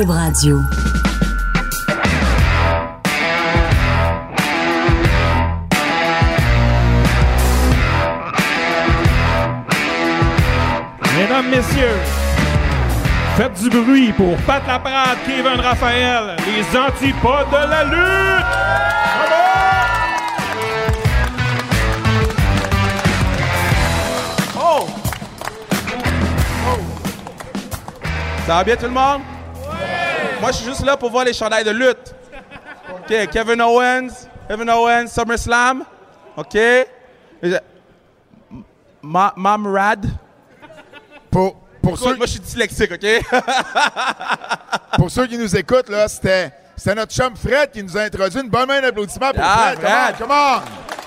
Radio. Mesdames, messieurs, faites du bruit pour Pat Laprade, Kevin Raphaël, les antipodes de la lutte! Oh! Ça va bien tout le monde? Moi, je suis juste là pour voir les chandails de lutte. OK, Kevin Owens, Kevin Owens, SummerSlam. OK. Ma Mamrad. Pour, pour, ceux, Moi, je suis dyslexique, OK? pour ceux qui nous écoutent, là, c'était, c'était notre chum Fred qui nous a introduit. Une bonne main d'applaudissement pour Ah, Fred. Fred. Come on,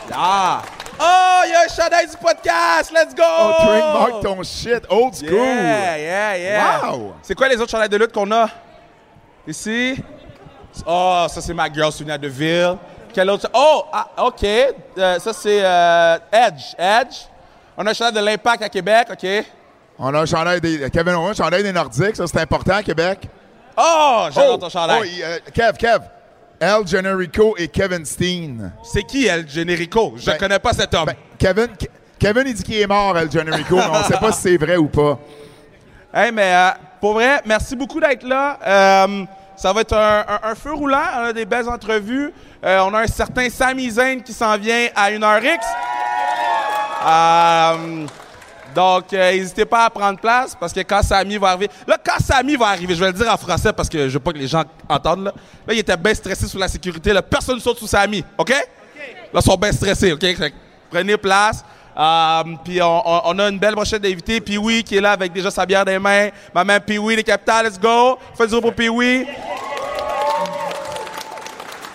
come on. Ah! Oh, il y a un chandail du podcast! Let's go! Oh, trademark ton shit. Old school. Yeah, yeah, yeah. Wow. C'est quoi les autres chandails de lutte qu'on a? Ici? Oh, ça, c'est ma girl, Sonia Deville. Quel autre? Oh, ah, OK. Euh, ça, c'est euh, Edge. Edge. On a un chandail de l'Impact à Québec, OK? On a un chandail des Kevin Owens, chandail des Nordiques. Ça, c'est important à Québec. Oh, j'adore ton oh, chandail. il, euh, Kev, Kev. El Generico et Kevin Steen. C'est qui, El Generico? Je Ben, connais pas cet homme. Ben, Kevin, Ke- Kevin, il dit qu'il est mort, El Generico, mais on ne sait pas si c'est vrai ou pas. Hey, mais euh, pour vrai, merci beaucoup d'être là. Ça va être un, feu roulant. On a des belles entrevues. Euh, on a un certain Sami Zayn qui s'en vient à 1h X. Euh, donc, euh, n'hésitez pas à prendre place parce que quand Sami va arriver. Là, quand Sami va arriver, je vais le dire en français parce que je veux pas que les gens entendent. Là, là il était bien stressé sur la sécurité. Là, personne ne saute sous Sami. OK? Là, ils sont bien stressés. OK? Prenez place. Euh, puis on, on- on a une belle brochette d'invités. Pee-Wee qui est là avec déjà sa bière des mains. Ma main Pee-Wee, les capitales, let's go. Faites du pour Pee-Wee.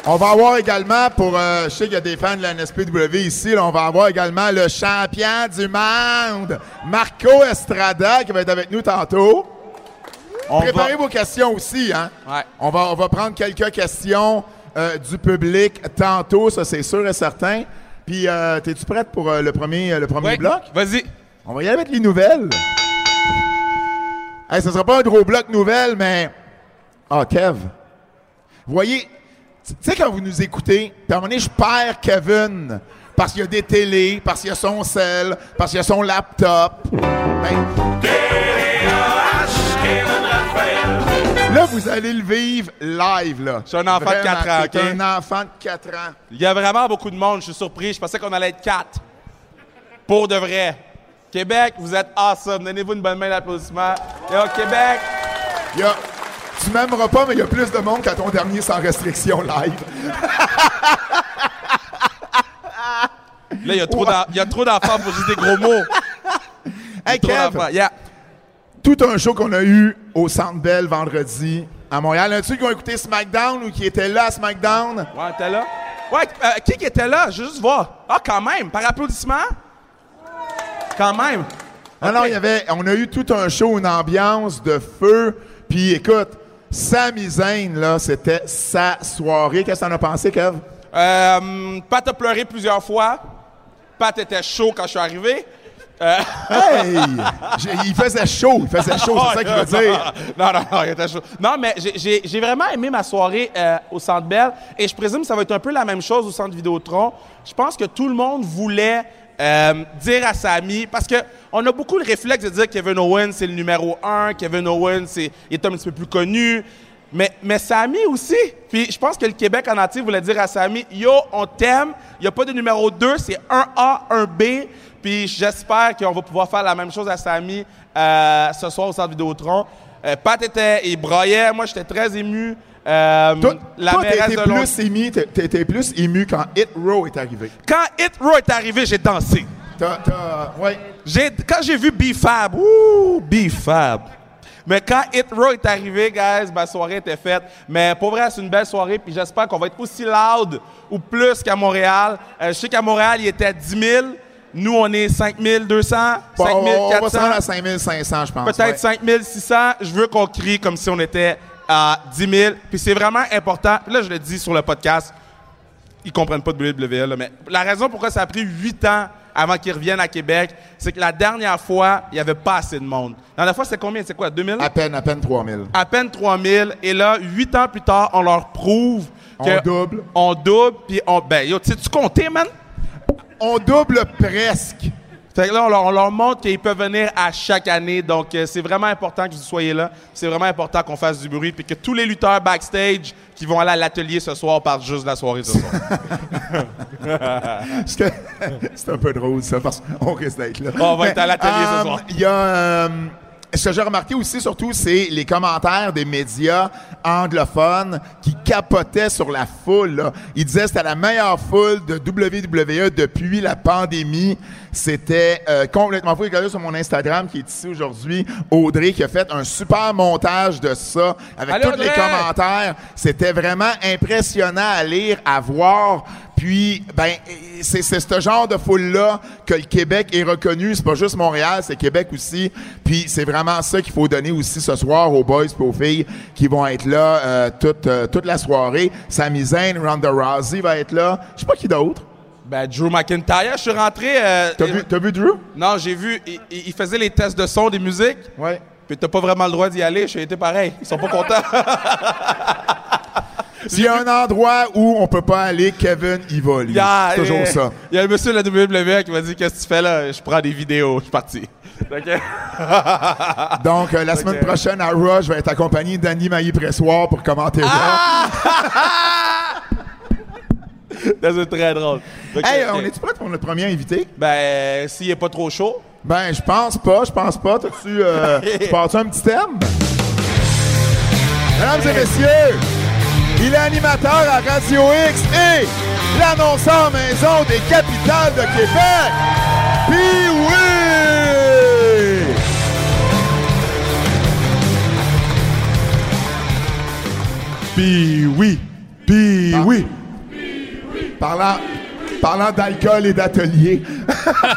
On va avoir également, pour, euh, je sais qu'il y a des fans de la NSPW ici, là, on va avoir également le champion du monde, Marco Estrada, qui va être avec nous tantôt. On Préparez va- vos questions aussi, hein? Ouais. On va, on va prendre quelques questions euh, du public tantôt, ça c'est sûr et certain. Puis, euh, t'es-tu prête pour euh, le premier, le premier Ouais. bloc? Vas-y. On va y aller avec les nouvelles. Hey, ce sera pas un gros bloc nouvelles, mais. Ah, Kev. Vous voyez, tu sais, quand vous nous écoutez, puis à un moment donné, je perds Kevin. Parce qu'il y a des télés, parce qu'il y a son cell, parce qu'il y a son laptop. Ben, là, vous allez le vivre live, là. Je suis un enfant de quatre ans, t'es OK? un enfant de 4 ans. Il y a vraiment beaucoup de monde, je suis surpris. Je pensais qu'on allait être quatre. Pour de vrai. Québec, vous êtes awesome. Donnez-vous une bonne main d'applaudissement. Et au Québec, Il y a- tu m'aimeras pas, mais il y a plus de monde qu'à ton dernier sans restriction live. là, il y a trop d'en- d'enfants pour juste des gros mots. Hey, Kev. Yeah. tout un show qu'on a eu au Centre Bell vendredi à Montréal. Y en a-tu qui ont écouté SmackDown ou qui étaient là à SmackDown? Ouais, t'es là? Ouais, euh, qui qui était là? Je veux juste voir. Ah, quand même, par applaudissement? Quand même. Non, non, il y avait, on a eu tout un show, une ambiance de feu. Puis écoute, Sami Zayn, là, c'était sa soirée. Qu'est-ce que t'en as pensé, Kev? Euh, Pat a pleuré plusieurs fois. Pat était chaud quand je suis arrivé. Hey! Il faisait chaud, il faisait chaud, c'est ça qu'il veut dire. non, non, non, il était chaud. Non, mais j'ai- vraiment aimé ma soirée euh, au Centre Bell et je présume que ça va être un peu la même chose au Centre Vidéotron. Je pense que tout le monde voulait euh, dire à Sami, parce que on a beaucoup le réflexe de dire Kevin Owens, c'est le numéro un, Kevin Owens, c'est, il est un petit peu plus connu. Mais, mais Sami aussi. Puis je pense que le Québec en entier voulait dire à Sami, yo, on t'aime, il n'y a pas de numéro 2, c'est un A, un B. Puis j'espère qu'on va pouvoir faire la même chose à Sami euh, ce soir au Centre Vidéotron. Euh, Pat était, il broyait, moi j'étais très ému. Euh, Toi, la toi, mairesse de plus ému, été plus ému quand Hit Row est arrivé. Quand Hit Row est arrivé, j'ai dansé. T'as, t'as, ouais. J'ai, quand j'ai vu B-Fab, ouh, B-Fab. Mais quand Hit Row est arrivé, guys, ma soirée était faite. Mais pour vrai, c'est une belle soirée, puis j'espère qu'on va être aussi loud ou plus qu'à Montréal. Euh, je sais qu'à Montréal, il était à 10 000. Nous, on est 5 200, Bon, 5 on, on va 400. se rendre à 5500, je pense. Peut-être ouais. 5600. Je veux qu'on crie comme si on était à 10 000. Puis c'est vraiment important. Puis là, je le dis sur le podcast. Ils comprennent pas de WWE, là, mais la raison pourquoi ça a pris 8 ans avant qu'ils reviennent à Québec, c'est que la dernière fois, il n'y avait pas assez de monde. La dernière fois, c'était combien? C'est quoi, 2000? À peine, à peine 3000. À peine 3000. Et là, huit ans plus tard, on leur prouve On que double. On double, puis on... Ben, yo, tu sais-tu compter, man? On double presque. Fait que là, on leur, on leur montre qu'ils peuvent venir à chaque année. Donc, euh, c'est vraiment important que vous soyez là. C'est vraiment important qu'on fasse du bruit. Puis que tous les lutteurs backstage qui vont aller à l'atelier ce soir partent juste de la soirée ce soir. C'est un peu drôle, ça, parce qu'on risque d'être là. On va être à l'atelier ce soir. Il y a. euh, ce que j'ai remarqué aussi, surtout, c'est les commentaires des médias anglophones qui capotaient sur la foule. là. Ils disaient que c'était la meilleure foule de WWE depuis la pandémie. C'était euh, complètement fou. Regardez sur mon Instagram qui est ici aujourd'hui, Audrey qui a fait un super montage de ça avec tous les commentaires. C'était vraiment impressionnant à lire, à voir. Puis, ben, c'est c'est ce genre de foule-là que le Québec est reconnu. C'est pas juste Montréal, c'est Québec aussi. Puis, c'est vraiment ça qu'il faut donner aussi ce soir aux boys et aux filles qui vont être là euh, toute, euh, toute la soirée. Sami Zayn, Ronda Rousey va être là. Je sais pas qui d'autre. Ben, Drew McIntyre, je suis rentré... euh, T'as vu, t'as vu Drew? Non, j'ai vu, il, faisait les tests de son des musiques. Ouais. Puis t'as pas vraiment le droit d'y aller. J'ai été pareil. Ils sont pas contents. S'il y a un endroit où on peut pas aller, Kevin y va, lui. Il y a- C'est toujours ça. Il y a un monsieur de la WWE qui m'a dit Qu'est-ce que tu fais là? Je prends des vidéos. Je suis parti. Donc, euh, la semaine prochaine à Raw, je vais être accompagné d'Annie Maillé-Pressoir pour commenter Ah! C'est très drôle. Hey, euh, on est-tu prêt pour notre premier invité? Ben, s'il est pas trop chaud. Ben, je pense pas, je pense pas. T'as-tu, euh, tu pars-tu un petit thème? Mesdames et messieurs, il est animateur à Radio X et l'annonceur maison des capitales de Québec. Puis oui! Puis oui, puis oui. Parlant, parlant d'alcool et d'atelier.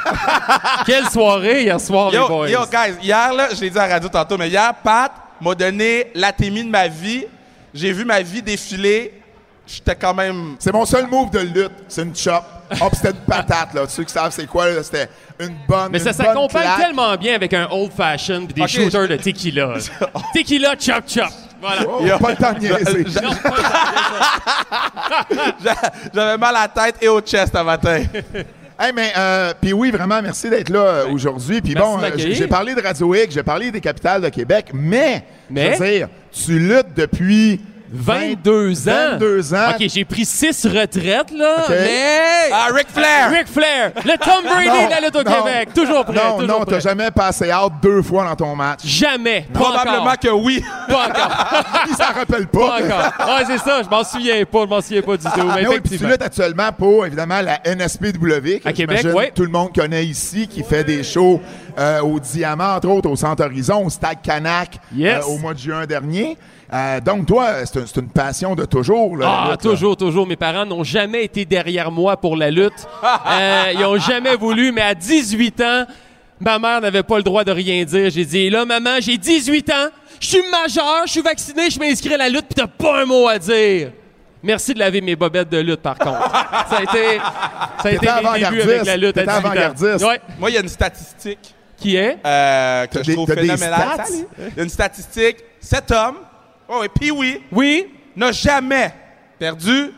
Quelle soirée hier soir, les Yo, boys. yo, guys, hier, là, je l'ai dit à la radio tantôt, mais hier, Pat m'a donné l'atémie de ma vie. J'ai vu ma vie défiler. J'étais quand même. C'est mon seul move de lutte. C'est une chop. Oh, pis c'était une patate, là. Ceux qui savent c'est quoi, là, c'était une bonne Mais ça une s'accompagne tellement bien avec un old fashion pis des shooters je- de tequila. tequila, chop chop. Voilà. Oh, pas le temps de niaiser. Non, pas- J'a- J'avais mal à la tête et au chest un matin. Hey, mais, euh, puis oui, vraiment, merci d'être là euh, aujourd'hui. Puis Merci bon, de euh, m'accueillir. j'ai parlé de Radio X, j'ai parlé des capitales de Québec, mais, Mais? je veux dire, tu luttes depuis 22 ans. 22 ans. OK, j'ai pris 6 retraites, là. Mais. Ah, Ric Flair! Ric Flair, le Tom Brady de la lutte au non, Québec. Toujours prêt. Non, toujours non, t'as jamais passé out deux fois dans ton match. Jamais. Pas Probablement encore. que oui. Pas encore. Il s'en rappelle Pas pas. encore. Ouais, c'est ça. Je m'en souviens pas. Je m'en souviens pas du tout. Mais Mais oui, puis tu luttes actuellement pour, évidemment, la NSPW. que À Québec, ouais. Tout le monde connaît ici, qui fait des shows euh, au Diamant, entre autres, au Centre Horizon, au Stade Canac, Yes. euh, au mois de juin dernier. Euh, donc, toi, c'est un- c'est une passion de toujours. Là, Ah, lutte, là. toujours, toujours. Mes parents n'ont jamais été derrière moi pour la lutte. Euh, ils ont jamais voulu, mais à 18 ans, ma mère n'avait pas le droit de rien dire. J'ai dit, là, maman, j'ai 18 ans, je suis majeur, je suis vacciné, je m'inscris à la lutte, puis t'as pas un mot à dire. Merci de laver mes bobettes de lutte, par contre. ça a été, ça a été mes débuts avec la lutte à T'étais 18 ans. avant-gardiste. Ouais. Moi, il y a une statistique Qui est? euh, que je des- trouve phénoménale. Il y a une statistique. Cet homme, oh, et puis oui, Oui? n'a jamais perdu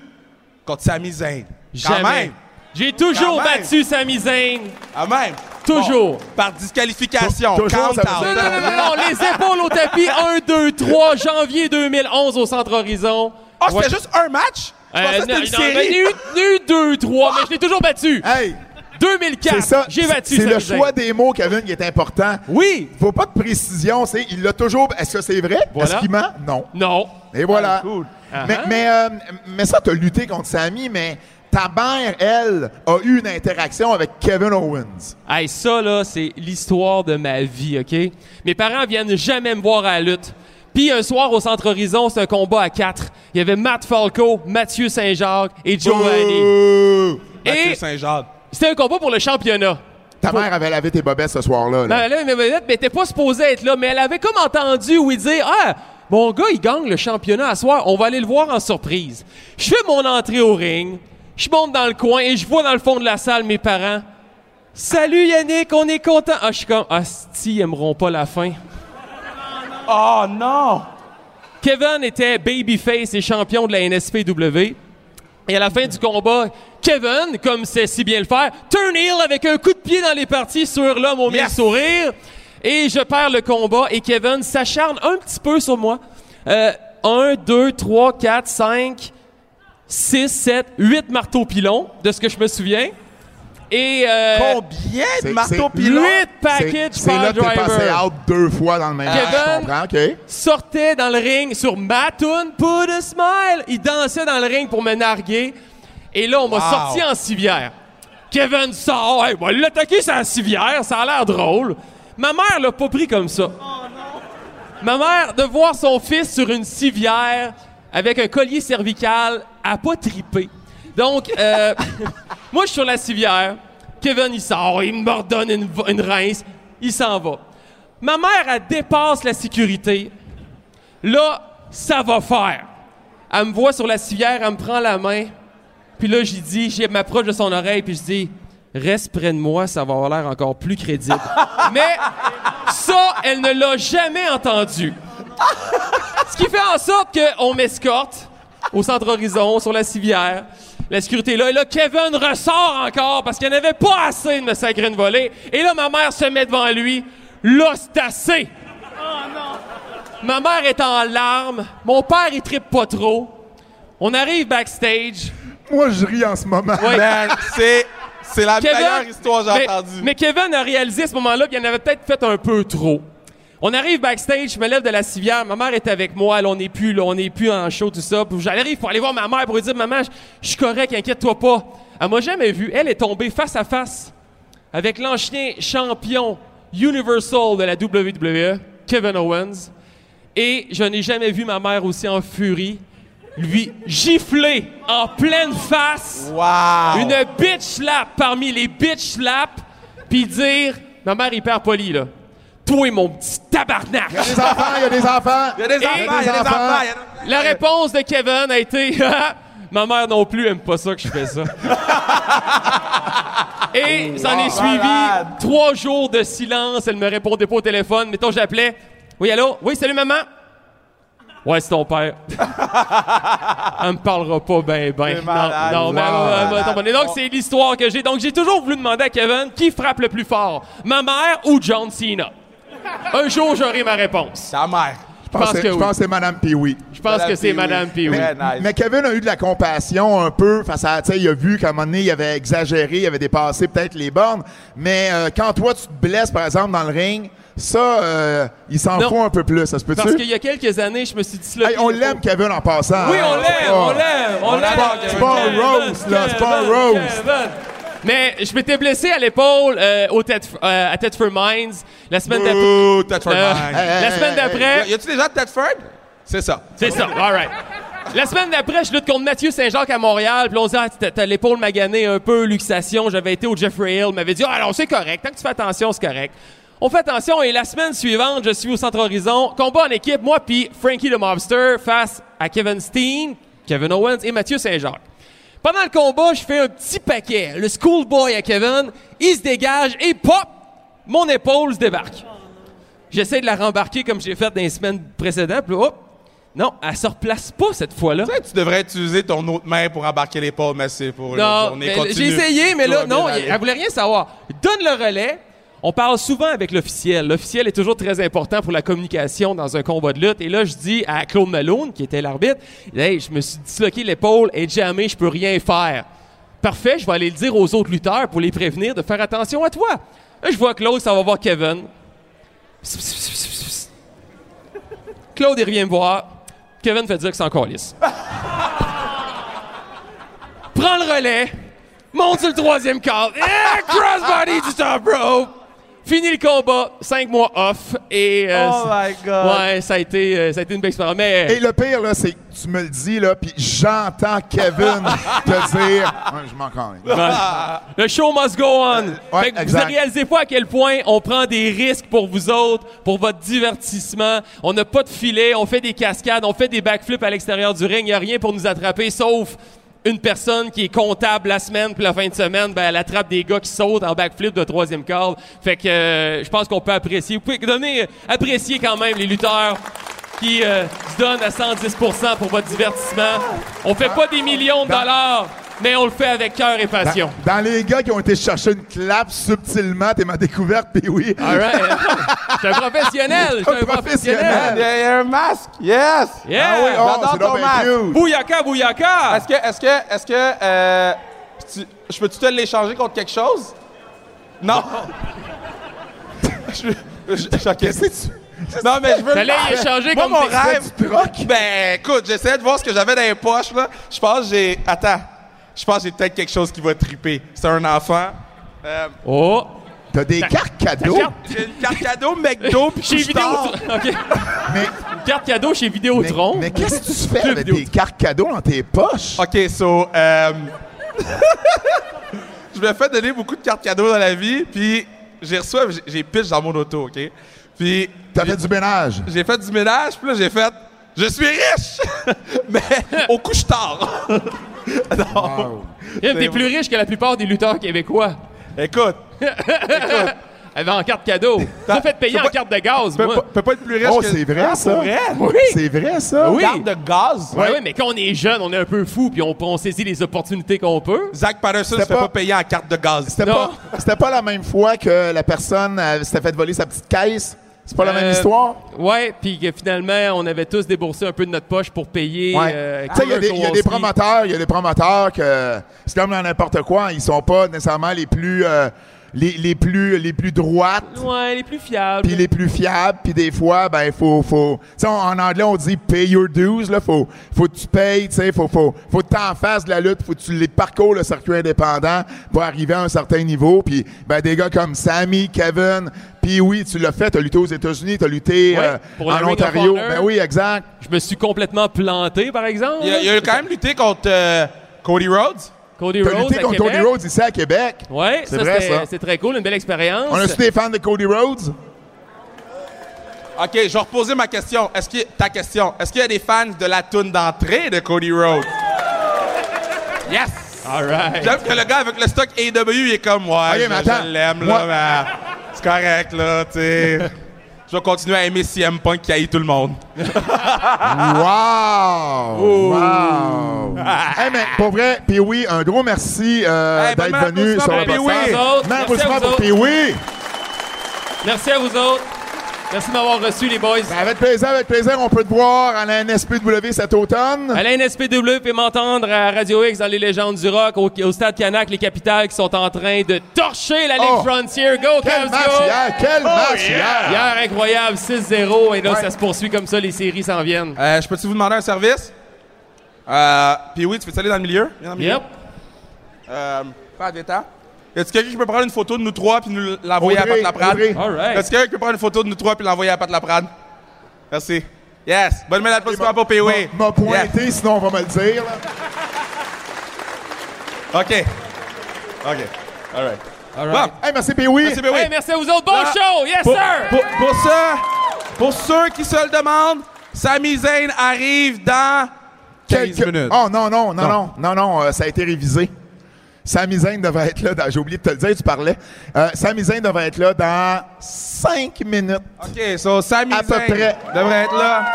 contre Sami Zayn. Quand Jamais. même. J'ai toujours Quand même. battu Sami Zayn. Quand même. Toujours. Bon, par disqualification. Toujours, count out. Non, non, non, non, non, les épaules au tapis, 1, 2, 3, janvier 2011 au Centre Horizon. Oh, c'était Ouais. juste un match? Je Euh, pensais que c'était non, une non, ben, série. il y a eu 2, 3, mais je l'ai toujours battu. Hey, 2004, c'est ça. j'ai battu C'est le choix des mots, Kevin, qui est important. Oui. Faut pas de précision. C'est, il l'a toujours. Est-ce que c'est vrai? Voilà. Est-ce qu'il ment? Non. Non. Et voilà. Ah, cool. Mais, Uh-huh. mais, euh, mais ça, tu as lutté contre Sammy, mais ta mère, elle, a eu une interaction avec Kevin Owens. Hey, ça, là, c'est l'histoire de ma vie, OK? Mes parents viennent jamais me voir à la lutte. Puis un soir au Centre Horizon, c'est un combat à quatre. Il y avait Matt Falco, Mathieu Saint-Jacques et Joe. Bouh! Mathieu Saint-Jacques. C'était un combat pour le championnat. Ta mère avait lavé tes bobettes ce soir-là. là. Ben, là, mais mais elle était pas supposée être là, mais elle avait comme entendu oui dire Ah, mon gars, il gagne le championnat à soir, on va aller le voir en surprise. Je fais mon entrée au ring, je monte dans le coin et je vois dans le fond de la salle mes parents. Salut Yannick, on est content. Ah, je suis comme, ah, si, ils aimeront pas la fin. Oh non! Kevin était babyface et champion de la NSPW. Et à la fin du combat, Kevin, comme c'est si bien le faire, turn heel avec un coup de pied dans les parties sur l'homme au mille Yes! sourires. Et je perds le combat et Kevin s'acharne un petit peu sur moi. Euh, 1, 2, 3, 4, 5, 6, 7, 8 marteaux pilons, de ce que je me souviens. Et euh, Combien de marteaux pilons? 8 C'est package c'est là que t'es passé driver. out deux fois dans le même Kevin. match, je comprends, OK. sortait dans le ring sur ma tune, Put a smile. Il dansait dans le ring pour me narguer. Et là, on m'a Wow. sorti en civière. Kevin sort, hey, va l'attaquer sur la civière, ça a l'air drôle. Ma mère l'a pas pris comme ça. Ma mère, de voir son fils sur une civière avec un collier cervical, a pas tripé. Donc, euh, moi, je suis sur la civière. Kevin, il sort, il me redonne une, une rince, il s'en va. Ma mère, elle dépasse la sécurité. Là, ça va faire. Elle me voit sur la civière, elle me prend la main. Puis là, j'y dis, je m'approche de son oreille, puis je dis, reste près de moi, ça va avoir l'air encore plus crédible. Mais ça, elle ne l'a jamais entendu. Ce qui fait en sorte qu'on m'escorte au centre Horizon, sur la civière. La sécurité est là. Et là, Kevin ressort encore parce qu'il n'y en avait pas assez de me sacrer une volée. Et là, ma mère se met devant lui. Là, c'est assez. Ma mère est en larmes. Mon père, il trippe pas trop. On arrive backstage. Moi, je ris en ce moment. Ouais. Man, c'est, c'est la meilleure histoire que j'ai mais, entendue. mais Kevin a réalisé à ce moment-là qu'il en avait peut-être fait un peu trop. On arrive backstage, je me lève de la civière, ma mère est avec moi, là, on n'est plus, là, on n'est plus en show, tout ça. J'arrive pour aller voir ma mère pour lui dire, maman, je je suis correct, inquiète-toi pas. Elle m'a jamais vu. Elle est tombée face à face avec l'ancien champion Universal de la WWE, Kevin Owens. Et je n'ai jamais vu ma mère aussi en furie, lui gifler en pleine face Wow! une bitch slap parmi les bitch slaps, puis dire, ma mère hyper polie là, toi mon petit tabarnak. Il y a des enfants, il y a des enfants. Il y a des enfants, il y a des enfants. il y a des- La réponse de Kevin a été, ma mère non plus aime pas ça que je fais ça. Et s'en est suivi malade. trois jours de silence. Elle me répondait pas au téléphone. Mettons, j'appelais. Oui, allô? Oui, salut maman. Ouais, c'est ton père. elle me parlera pas ben ben. Malade. Non, non, mais elle Wow. va- elle va tomber. Donc, c'est l'histoire que j'ai. Donc, j'ai toujours voulu demander à Kevin qui frappe le plus fort, ma mère ou John Cena? Un jour, j'aurai ma réponse. Ta mère. Je pense que, je oui. pense que c'est Madame Pee-Wee. Je pense que c'est Madame. Très nice. Mais Kevin a eu de la compassion un peu face à, tu sais, il a vu qu'à un moment donné, il avait exagéré, il avait dépassé peut-être les bornes. Mais euh, quand toi, tu te blesses, par exemple, dans le ring, ça, euh, il s'en fout un peu plus, ça se peut-tu? Parce qu'il y a quelques années, je me suis dit... Hey, on l'aime, Kevin, en passant. Oui, hein. on C'est l'aime, pas- on l'aime, on l'aime. C'est pas roast, là, c'est pas. Kevin. Mais je m'étais blessé à l'épaule euh, au Ted- euh, à Tedford Mines la semaine d'après. Ouh, Thetford Euh, Mines. Hey, la semaine hey, d'après, Y a-tu des gens de Thetford? C'est ça. c'est ça, all right. La semaine d'après, je lutte contre Mathieu Saint-Jacques à Montréal. Puis on se dit, ah, t'as- t'as l'épaule maganée un peu, luxation. J'avais été au Jeffrey Hill. Il m'avait dit, ah, alors c'est correct. Tant que tu fais attention, c'est correct. On fait attention et la semaine suivante, je suis au Centre Horizon. Combat en équipe, moi puis Frankie the Mobster face à Kevin Steen, Kevin Owens et Mathieu Saint-Jacques. Pendant le combat, je fais un petit paquet. Le schoolboy à Kevin, il se dégage et pop, mon épaule se débarque. J'essaie de la rembarquer comme j'ai fait dans les semaines précédentes. Puis hop, non, elle se replace pas cette fois-là. Tu sais, tu devrais utiliser ton autre main pour embarquer l'épaule, mais c'est pour la Non, journée continue. j'ai essayé, mais là, non, elle voulait rien savoir. Donne le relais. On parle souvent avec l'officiel. L'officiel est toujours très important pour la communication dans un combat de lutte. Et là, je dis à Claude Malone, qui était l'arbitre, hey, je me suis disloqué l'épaule et jamais je peux rien faire. Parfait, je vais aller le dire aux autres lutteurs pour les prévenir de faire attention à toi. Là, je vois Claude, ça va voir Kevin. Claude, il revient me voir. Kevin fait dire que c'est encore lisse. Prends le relais, monte sur le troisième cadre, crossbody du top. Fini le combat, cinq mois off et euh, Oh my God. ouais, ça a été euh, ça a été une belle expérience. Mais Et le pire, là, c'est que tu me le dis, là, puis j'entends Kevin te dire... Ouais, je m'en connais. le show must go on. Ouais, Fait que vous ne réalisez pas à quel point on prend des risques pour vous autres, pour votre divertissement. On n'a pas de filet, on fait des cascades, on fait des backflips à l'extérieur du ring. Il n'y a rien pour nous attraper sauf une personne qui est comptable la semaine puis la fin de semaine, ben, elle attrape des gars qui sautent en backflip de troisième corde. Fait que euh, je pense qu'on peut apprécier. Vous pouvez donner, apprécier quand même les lutteurs qui euh, se donnent à 110% pour votre divertissement. On fait pas des millions de dollars, mais on le fait avec cœur et passion. Dans les gars qui ont été chercher une clap subtilement, t'es ma découverte, puis oui. All right. Je suis un professionnel. Je suis un Un professionnel. Il y, a- un masque. Yes. Yeah. Ah oui, oh, J'adore c'est ton masque. Bouyaka, bouyaka! Est-ce que, est-ce que, est-ce que, euh, tu- je peux-tu te l'échanger contre quelque chose? Non. je, je, je- ok. Qu'est-ce que tu... Non, mais je veux. T'allais échanger Moi, comme mon rêve. du troc? Ben, écoute, j'essayais de voir ce que j'avais dans les poches, là. Je pense que j'ai. Attends. Je pense que j'ai peut-être quelque chose qui va triper. C'est un enfant. Euh, Oh! T'as des cartes cadeaux? carte- j'ai une carte cadeau McDo puis Chez. Vidéotron. OK. Mais, Une carte cadeau chez mais, Vidéotron. mais qu'est-ce que tu fais Club avec vidéo. des cartes cadeaux dans tes poches? OK, so, euh, je me fais donner beaucoup de cartes cadeaux dans la vie, puis j'ai reçu, j'ai- j'ai pitch dans mon auto, OK? Puis T'as fait du ménage? j'ai fait du ménage, puis là, j'ai fait « Je suis riche! » Mais au couche-tard. non. T'es plus riche que la plupart des lutteurs québécois. Écoute, Elle en carte cadeau. T'as fait payer en carte de gaz, tu peux moi. pas, peux pas être plus riche Oh, que... c'est vrai, Ah, ça? vrai? Oui. C'est vrai, ça? Oui. Carte de gaz? Ouais, ouais, mais quand on est jeune, on est un peu fou, puis on, on saisit les opportunités qu'on peut. Zach Patterson se C'était fait pas- pas payer en carte de gaz. C'était pas, pas la même fois que la personne euh, s'était fait voler sa petite caisse? C'est pas la même Euh, histoire? Ouais, puis que finalement, on avait tous déboursé un peu de notre poche pour payer. Ouais. euh, tu sais, il y a des- promoteurs, il y a des promoteurs que c'est comme dans n'importe quoi, ils sont pas nécessairement les plus, euh, les, les plus, les plus droites. Ouais, les plus fiables. Puis les plus fiables, puis des fois, ben, faut, faut, tu sais, en anglais, on dit pay your dues, là, faut, faut que tu payes, tu sais, faut, faut, faut que t'en fasses de la lutte, faut que tu les parcours le circuit indépendant pour arriver à un certain niveau, puis, ben, des gars comme Sammy, Kevin, puis oui, tu l'as fait, t'as lutté aux États-Unis, t'as lutté Ouais, euh, pour en Ontario, Honor. ben oui, exact. Je me suis complètement planté, par exemple. Il a, il a quand même lutté contre euh, Cody Rhodes. Cody Rhodes lutté à contre Québec. Cody Rhodes ici à Québec. Ouais, C'est vrai, ça. c'est très cool, une belle expérience. On a-tu des fans de Cody Rhodes? OK, je vais reposer ma question. Est-ce que ta question, est-ce qu'il y a des fans de la toune d'entrée de Cody Rhodes? Yes! All right. J'aime que le gars avec le stock AW, il est comme ouais, Ok, je, l'aime Moi- là, mais c'est correct là, tu sais. Je vais continuer à aimer CM Punk qui haït tout le monde. Wow! Wow! hey, mais pour vrai, puis oui, un gros merci euh, Hey, d'être venu sur le podcast. Merci à vous autres. Main Merci à vous autres. Merci à vous autres. Merci de m'avoir reçu, les boys. Ben, Avec plaisir, avec plaisir, on peut te voir à la NSPW cet automne. À la NSPW, peut m'entendre à Radio X dans les légendes du rock, au, au Stade Canac, les capitales qui sont en train de torcher la Ligue Oh! Frontier. Go, Quel Cavs, match go! hier! Quel match hier! Hier, incroyable, 6-0. Et là, Ouais. ça se poursuit comme ça, les séries s'en viennent. Euh, je peux-tu vous demander un service? Euh, puis oui, tu peux aller dans le milieu? Viens dans le milieu. Yep. Euh, pas des temps. Y a-tu quelqu'un qui peut prendre une photo de nous trois puis nous l'envoyer à Pat Laprade? Right. Y a-tu quelqu'un qui peut prendre une photo de nous trois puis l'envoyer à Pat Laprade? Merci. Yes. Bonne main d'applaudissement pour PW. M'a m'a pointé, sinon on va me le dire. là. OK. OK. All right. All Bon. right. Hey, merci Pee-wee. Merci, PW. Hey, merci à vous autres. Bon Là, show! Yes, Pour, sir! pour, pour ceux, pour ceux qui se le demandent, Sami Zayn arrive dans 15 Quelques- minutes. Oh non, non, non, non, non, non, euh, ça a été révisé. Sami Zayn devrait être là, dans- j'ai oublié de te le dire, tu parlais. Euh, Sami Zayn devrait être là dans 5 minutes. OK, so Sami À peu Zayn près. devrait être là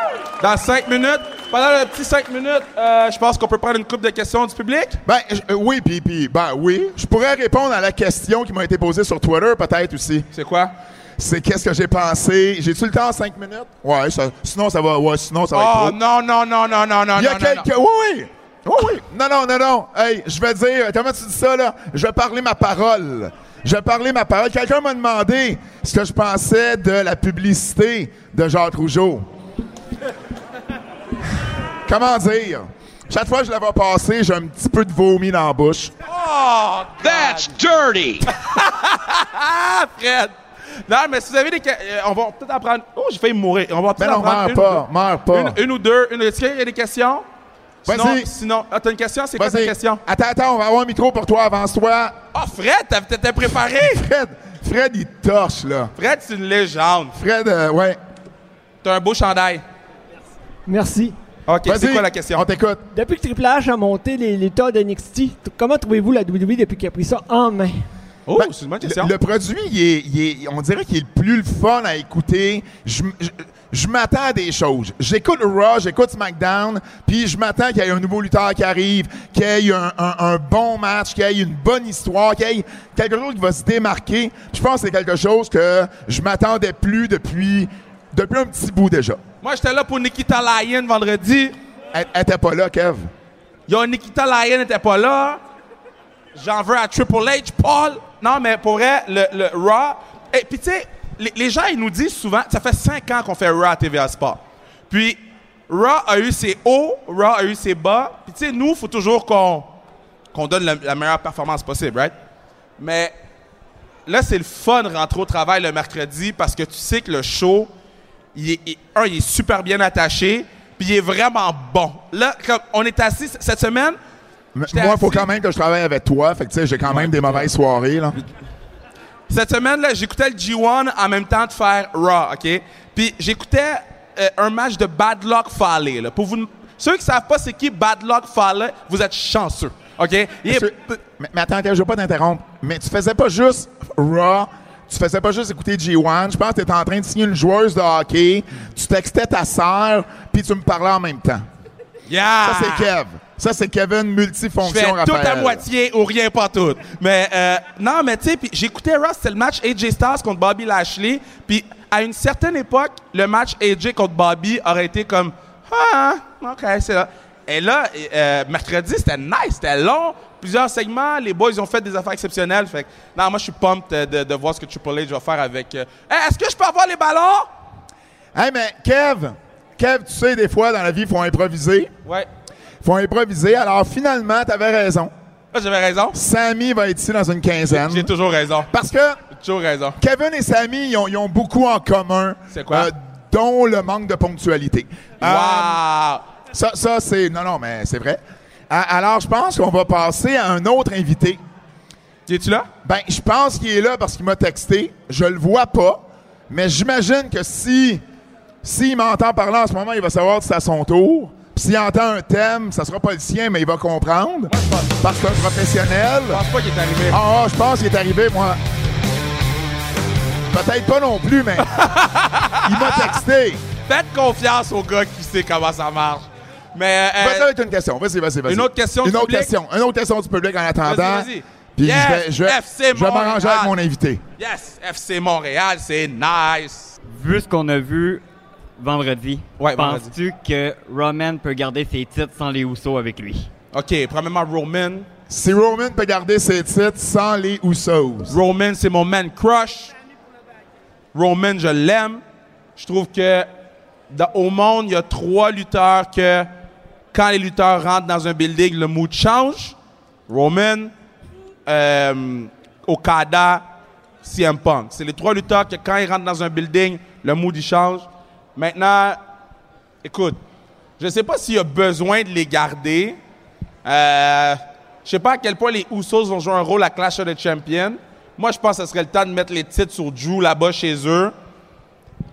dans 5 minutes. Pendant le petit 5 minutes, euh, je pense qu'on peut prendre une coupe de questions du public. Ben, euh, oui, puis, puis, ben oui. Je pourrais répondre à la question qui m'a été posée sur Twitter, peut-être aussi. C'est quoi? C'est qu'est-ce que j'ai pensé? J'ai-tu le temps en 5 minutes? Ouais, ça- sinon ça va, ouais, sinon ça va Oh être trop. non, non, non, non, non, non, Il y a non, quelques. non. Oui, oui. Oui, oui. Non, non, non, non. Hey, je vais dire. Comment tu dis ça, là? Je vais parler ma parole. Je vais parler ma parole. Quelqu'un m'a demandé ce que je pensais de la publicité de Jacques Rougeau. Comment dire? Chaque fois que je la vois passer, j'ai un petit peu de vomi dans la bouche. Oh, That's dirty. Fred! Non, mais si vous avez des... que- euh, on va peut-être en prendre... Oh, j'ai failli mourir. On va Mais peut-être non, en prendre meurs une, pas, meurs pas. Une, une ou deux. Une, Est-ce qu'il y a des questions? Sinon, Vas-y. sinon... Ah, t'as une question? C'est quoi ta question? Attends, attends, on va avoir un micro pour toi, avance-toi. Oh, Fred, t'as- t'étais préparé? Fred, Fred, il torche, là. Fred, c'est une légende. Fred, euh, ouais. T'as un beau chandail. Merci. OK, c'est Vas-y, quoi la question? On t'écoute. Depuis que Triple H a monté les lutteurs de NXT, t- comment trouvez-vous la WWE depuis qu'il a pris ça en main? Oh, Ben, c'est une bonne question. le produit, il est, il est- on dirait qu'il est le plus le fun à écouter. Je, je- je m'attends à des choses. J'écoute Raw, j'écoute SmackDown, puis je m'attends qu'il y ait un nouveau lutteur qui arrive, qu'il y ait un, un- un bon match, qu'il y ait une bonne histoire, qu'il y ait quelque chose qui va se démarquer. Je pense que c'est quelque chose que je m'attendais plus depuis, depuis un petit bout déjà. Moi, j'étais là pour Nikita Lyon vendredi. Elle elle était pas là, Kev. Yo, Nikita Lyon n'était pas là. J'en veux à Triple H, Paul. Non, mais pour vrai, le, le Raw. Et puis, tu sais, les, les gens, ils nous disent souvent, ça fait cinq ans qu'on fait Raw à TVA Sport. Puis, Raw a eu ses hauts, Raw a eu ses bas. Puis, tu sais, nous, il faut toujours qu'on donne la, la meilleure performance possible, right? Mais là, c'est le fun de rentrer au travail le mercredi parce que tu sais que le show, il est, il- un, il est super bien attaché, puis il est vraiment bon. Là, comme on est assis cette semaine, Moi, il faut quand même que je travaille avec toi. Fait que, tu sais, j'ai quand même des mauvaises soirées, là. Cette semaine, là, j'écoutais le G1 en même temps de faire Raw, OK? Puis j'écoutais euh, un match de Bad Luck Fale. Là. Pour vous, ceux qui savent pas c'est qui Bad Luck Fale, vous êtes chanceux, OK? Il est- Monsieur- mais, mais attends, je veux pas t'interrompre. Mais tu faisais pas juste Raw, tu faisais pas juste écouter G1. Je pense que tu étais en train de signer une joueuse de hockey. Tu textais ta sœur, puis tu me parlais en même temps. Yeah! Ça, c'est Kev. Ça, c'est Kevin Je multifonction, fais tout à moitié ou rien pas tout. Mais euh, non, mais tu sais, j'écoutais Ross, c'était le match AJ Styles contre Bobby Lashley. Puis à une certaine époque, le match AJ contre Bobby aurait été comme ah, ok, c'est là. Et là, euh, mercredi, c'était nice, c'était long, plusieurs segments. Les boys ont fait des affaires exceptionnelles. Fait que, non, moi je suis pumped de, de voir ce que Triple H va faire avec. euh, Hey, Est-ce que je peux avoir les ballons? Hey, mais Kev, Kev, tu sais, des fois, dans la vie, il faut improviser. Ouais. Faut improviser. Alors, finalement, tu avais raison. Là, j'avais raison? Sammy va être ici dans une quinzaine. J'ai toujours raison. Parce que toujours raison. Kevin et Sammy, ils ont, ils ont beaucoup en commun. C'est quoi? euh, dont le manque de ponctualité. Euh, Wow! Ça, ça c'est. Non, non, mais c'est vrai. Alors, je pense qu'on va passer à un autre invité. Es-tu là? Ben, je pense qu'il est là parce qu'il m'a texté. Je le vois pas, mais j'imagine que si s'il m'entend parler en ce moment, il va savoir que c'est à son tour. S'il entend un thème, ça sera pas le sien, mais il va comprendre. Parce que c'est un professionnel. Je pense pas qu'il est arrivé. Ah, ah, je pense qu'il est arrivé, moi. Peut-être pas non plus, mais il m'a texté. Faites confiance au gars qui sait comment ça marche. Mais euh, Vas-y avec une question. Vas-y, vas-y, vas-y. Une autre question Une du autre public? question. Une autre question du public en attendant. Vas-y, vas-y. Puis Yes, je vais, je vais, FC je vais m'arranger avec mon invité. yes, FC Montréal, c'est nice. Vu ce qu'on a vu vendredi, Ouais, vendredi. penses-tu que Roman peut garder ses titres sans les Housseaux avec lui? OK, premièrement Roman. Si Roman peut garder ses titres sans les Usos. Roman, c'est mon man crush. Roman, je l'aime. Je trouve que dans- au monde, il y a trois lutteurs que quand les lutteurs rentrent dans un building, le mood change. Roman, euh, Okada, CM Punk. C'est les trois lutteurs que quand ils rentrent dans un building, le mood il change. Maintenant, écoute, je ne sais pas s'il y a besoin de les garder. Euh, je sais pas à quel point les Usos vont jouer un rôle à Clash of the Champions. Moi, je pense que ce serait le temps de mettre les titres sur Drew là-bas chez eux.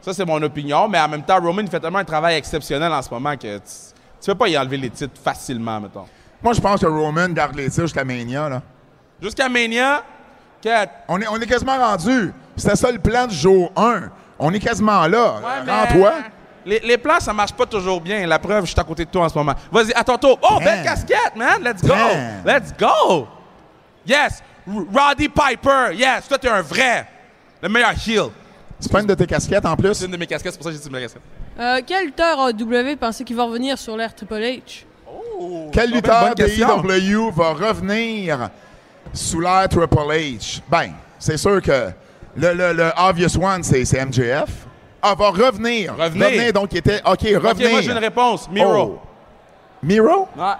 Ça, c'est mon opinion. Mais en même temps, Roman fait tellement un travail exceptionnel en ce moment que tu ne peux pas y enlever les titres facilement, mettons. Moi, je pense que Roman garde les titres jusqu'à Mania. Là. Jusqu'à Mania, On, est, on est quasiment rendu. C'était ça le plan du jour 1. On est quasiment là. Ouais, Rends-toi. Les, les plans, ça marche pas toujours bien. La preuve, je suis à côté de toi en ce moment. Vas-y, à ton tour. Oh, belle casquette, man. Let's go. Damn. Let's go. Yes. Roddy Piper. Yes. Toi, t'es un vrai. Le meilleur heel. C'est pas une de tes casquettes en plus? C'est une de mes casquettes, c'est pour ça que j'ai dit ma casquette. Euh, quel lutteur AW pensez qu'il va revenir sur l'ère Triple H? Quel bonne lutteur de question. IW va revenir sous l'ère Triple H? Ben, c'est sûr que le, le, le obvious one, c'est c'est MJF. Ah, va revenir. Revenir. donc il était. OK, revenir. Ok, moi, j'ai une réponse. Miro. Oh. Miro? Ouais.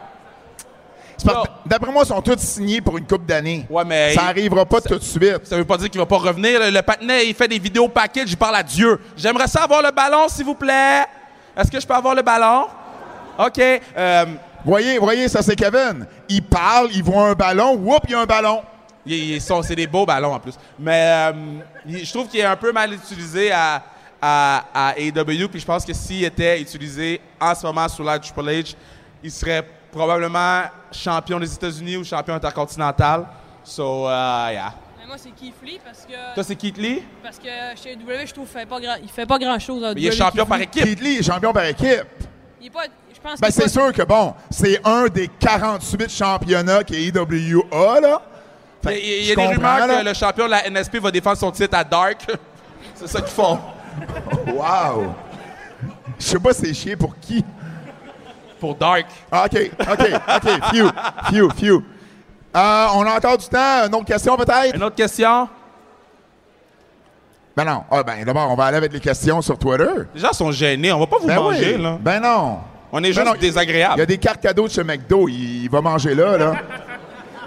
C'est parce- Yo. D'après moi, ils sont tous signés pour une coupe d'années. Ouais, mais Ça arrivera pas tout de suite. Ça veut pas dire qu'il va pas revenir. Le, le patinet, il fait des vidéos package, il parle à Dieu. J'aimerais ça avoir le ballon, s'il vous plaît. Est-ce que je peux avoir le ballon? OK. Euh, Voyez, voyez, ça c'est Kevin. Il parle, il voit un ballon, whoop, il y a un ballon. C'est des beaux ballons en plus. Mais euh, je trouve qu'il est un peu mal utilisé à, à, à AEW. Puis je pense que s'il était utilisé en ce moment sous de Triple H, il serait probablement champion des États-Unis ou champion intercontinental. So, uh, yeah. Mais moi, c'est Keith Lee parce que, Toi, c'est Keith Lee? parce que chez W, je trouve qu'il fait pas grand, il fait pas grand chose. Mais il est champion par équipe. Keith Lee est champion par équipe. Il est pas, je pense Ben, c'est pas- sûr que bon, c'est un des 48 championnats qu'AEW a, là. Il y a, y des rumeurs là. que le champion de la NSP va défendre son titre à Dark. c'est ça qu'ils font. Wow! Je sais pas c'est chier pour qui. Pour Dark. Ah, OK, OK, OK. Few, few, few. Euh, on a encore du temps. Une autre question, peut-être? Une autre question? Ben non. Ah, ben d'abord, on va aller avec les questions sur Twitter. Les gens sont gênés. On va pas vous Ben manger, oui. là. Ben non. On est Ben juste non, Il y a des cartes cadeaux de chez McDo. Il, il va manger là, là.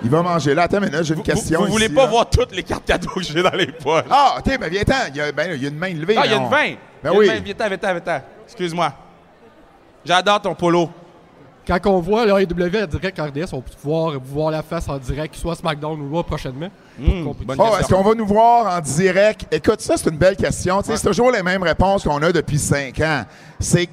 Il va manger là. Attends, mais là, j'ai une Vous, question. vous voulez ici, pas là. voir toutes les cartes cadeaux que j'ai dans les poches. Ah, OK, ben viens-t'en. Il y a, ben, il y a une main levée. Ah, il y a une on- 20. Ben oui. une 20. Viens-t'en, viens-t'en, viens-t'en. Excuse-moi. J'adore ton polo. Quand on voit le AEW en direct en RDS, on peut pouvoir voir la face en direct, soit SmackDown ou Raw prochainement. Mmh, Qu'on bonne Oh, question. est-ce qu'on va nous voir en direct? Écoute, ça, c'est une belle question. Tu sais, C'est toujours les mêmes réponses qu'on a depuis cinq ans. C'est que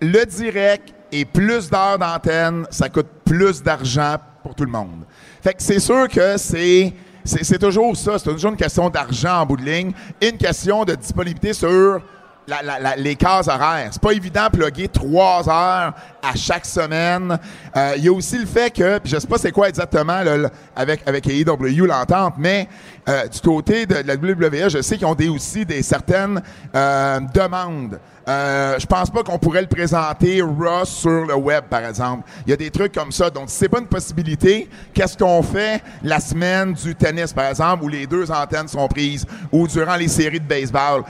le direct et plus d'heures d'antenne, ça coûte plus d'argent pour tout le monde. Fait que c'est sûr que c'est. C'est toujours ça, c'est toujours une question d'argent en bout de ligne et une question de disponibilité sur la- la- la- les cases horaires. C'est pas évident de plugger trois heures à chaque semaine. Euh, Il y a aussi le fait que, je sais pas c'est quoi exactement là, avec, avec AEW l'entente, mais euh, du côté de, la WWE, je sais qu'ils ont aussi des certaines euh, demandes. Euh, je pense pas qu'on pourrait le présenter Raw sur le web, par exemple. Il y a des trucs comme ça. Donc, si c'est pas une possibilité, qu'est-ce qu'on fait la semaine du tennis, par exemple, où les deux antennes sont prises, ou durant les séries de baseball?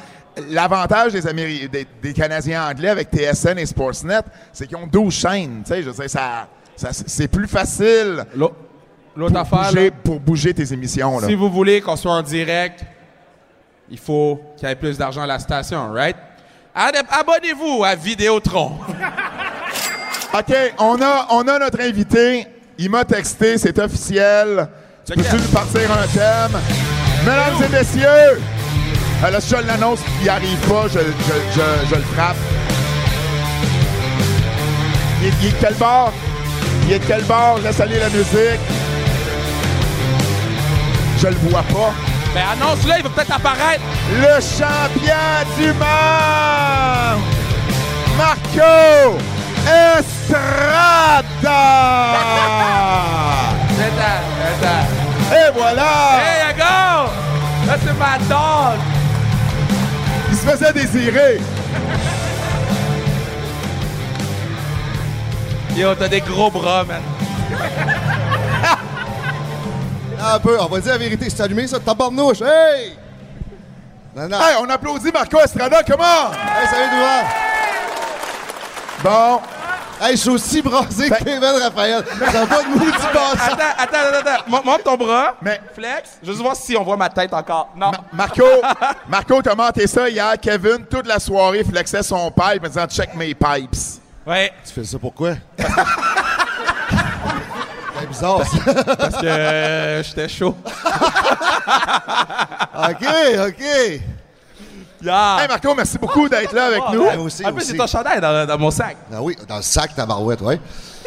L'avantage des, Améri- des, des Canadiens anglais avec TSN et Sportsnet, c'est qu'ils ont 12 chaînes. Tu sais, je ça, ça- c'est plus facile pour affaire, bouger, là, pour bouger tes émissions. Là. si vous voulez qu'on soit en direct, il faut qu'il y ait plus d'argent à la station, right? Abonnez-vous à Vidéotron. OK, on a, on a notre invité. Il m'a texté, c'est officiel. Peux-tu nous partir un thème? Mesdames et messieurs, là, si je l'annonce qu'il n'y arrive pas, je, je- je- je le frappe. Il est, il est de quel bord? Il est de quel bord? Laisse aller la musique. Je le vois pas. Ben annonce-le, il va peut-être apparaître. Le champion du monde! Marco Estrada! Attends, attends. Et voilà! Hey, go! C'est ma dog. Se faisait désirer. Yo, t'as des gros bras, man. Un peu, on va dire la vérité. C'est allumé, ça, tabarnouche. Hey! Non, non. Hey, on applaudit Marco Estrada, comment? Hey, salut, Douard. Bon, Hey, je suis aussi brasé Ben- que Kevin Raphaël. Ça va pas de maudit. Attends, attends, attends, attends. Mon- Montre ton bras. mais Flex. Je veux voir si on voit ma tête encore. Non. Ma- Marco, Marco, t'as monté ça hier. Kevin, toute la soirée, flexait son pipe en disant « check mes pipes Ouais, Tu fais ça pourquoi? C'est bizarre, ça. parce que euh, j'étais chaud. OK, OK. Yeah. Hey Marco, merci beaucoup d'être là avec nous. Moi aussi, En plus, c'est ton chandail dans, dans mon sac. Ah oui, dans le sac, tabarouette, ouais.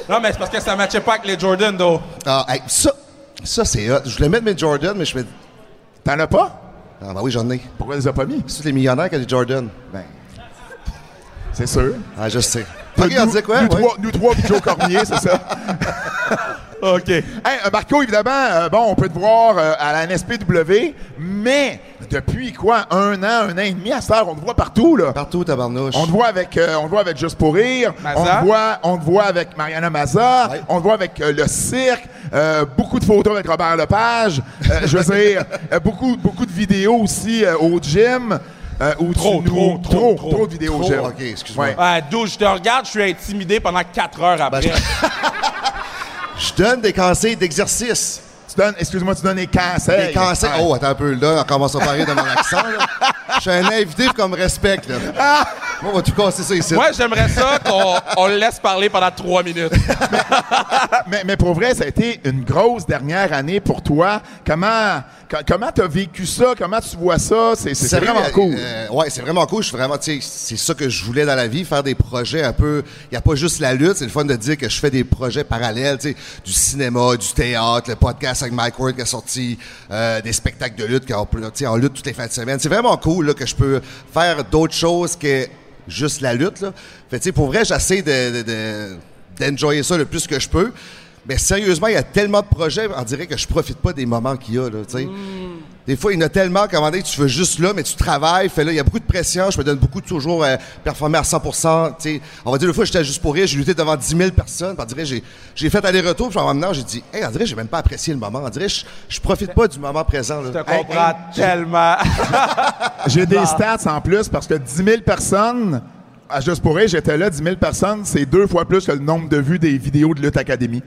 Non, mais c'est parce que ça matchait pas avec les Jordan, though. Ah, hey, ça, ça c'est hot. Je voulais mettre mes Jordan, mais je fais... T'en as pas? Ah, ben oui, j'en ai. Pourquoi tu les as pas mis? C'est tous les millionnaires qui ont des Jordan. Ben, c'est sûr. Ah, je sais. OK, on nous, disait quoi? Nous, ouais? trois, nous trois, puis Joe Cormier, c'est ça. OK. Hey, euh, Marco, évidemment, euh, bon, on peut te voir euh, à la NSPW, mais depuis quoi, un an, un an et demi à cette heure, on te voit partout, là. Partout, tabarnouche. On te voit avec, euh, on te voit avec Juste pour rire. Maza. On te voit, on te voit avec Mariana Maza. Ouais. On te voit avec euh, le cirque. euh, beaucoup de photos avec Robert Lepage. Euh, je veux dire, euh, beaucoup, beaucoup de vidéos aussi euh, au gym. euh, où Trop, tu nous- trop, trop, trop, trop, de vidéos gym. Ok, excuse-moi. Ouais. Ouais, d'où je te regarde, je suis intimidé pendant 4 heures après. Ben, Je donne des conseils d'exercice. Donnes, excuse-moi, tu donnes des cancers. Des conseils. Oh, attends un peu, là, on commence à parler de mon accent, là. Je suis un invité comme respect, là. Moi, on va tout casser ça ici. Moi, j'aimerais ça qu'on on le laisse parler pendant trois minutes. mais, mais pour vrai, ça a été une grosse dernière année pour toi. Comment co- comment t'as vécu ça? Comment tu vois ça? C'est vraiment euh, cool. euh, ouais, c'est vraiment cool. Je suis vraiment, c'est ça que je voulais dans la vie, faire des projets un peu. Il y a pas juste la lutte, c'est le fun de dire que je fais des projets parallèles, tu sais, du cinéma, du théâtre, le podcast Mike Ward qui a sorti, euh, des spectacles de lutte qu'on en lutte toutes les fins de semaine. C'est vraiment cool là, que je peux faire d'autres choses que juste la lutte. Pour vrai, j'essaie de, de, de- d'enjoyer ça le plus que je peux. Mais sérieusement, il y a tellement de projets, on dirait que je profite pas des moments qu'il y a. Sais. Des fois, il y en a tellement qu'à un moment donné, tu veux juste là, mais tu travailles. Fait là, il y a beaucoup de pression. Je me donne beaucoup de toujours euh, performer à 100 tu sais. On va dire, une fois, j'étais juste pour rire. J'ai lutté devant 10 000 personnes. Puis on dirait, j'ai, j'ai fait aller-retour. Puis en même temps, j'ai dit, hey, on dirait, j'ai même pas apprécié le moment. On dirait, je, je profite pas du moment présent. Là. Je te comprends tellement. J'ai des stats en plus parce que 10 000 personnes, à Juste pour rire, j'étais là, 10 000 personnes, c'est deux fois plus que le nombre de vues des vidéos de Lutte Académie.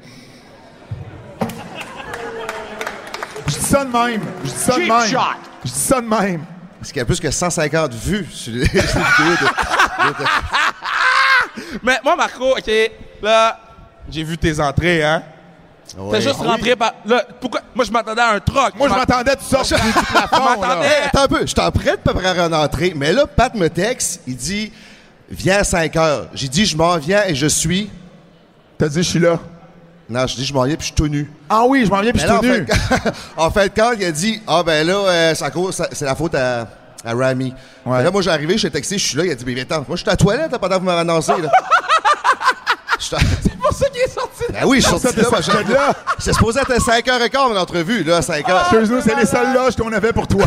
Je dis ça de même. Je dis ça de Cheap même. shot. Je dis ça de même. Parce qu'il y a plus que 150 vues sur les, sur les vidéos de, de- Mais moi, Marco, OK, là, j'ai vu tes entrées, hein? Ouais. T'as juste rentré par... Là, pourquoi... Moi, je m'attendais à un troc. Moi, je m'attendais de sortir du Je plafond. là. m'attendais... Attends un peu, je t'en prête de préparer une entrée, mais là, Pat me texte, il dit Viens à 5 heures. J'ai dit Je m'en viens et je suis. T'as dit, je suis là. Non, je dis Je m'en viens puis je suis tout nu. Ah oui, je m'en viens puis je suis tout en, nu. fait, en fait, quand il a dit Ah, ben là, euh, c'est ça- la faute à, à Rami. Ouais. Là, moi, j'ai arrivé, je t'ai texté, je suis là, il a dit Mais attends, moi, je suis à la toilette pendant que vous m'avez annoncé. Là. C'est pour ça qu'il est sorti. Ben oui, je suis sorti là. j'ai- là. C'est supposé être à 5h15 mon entrevue, là, à 5h. Excuse-nous, c'est les seules loges qu'on avait pour toi.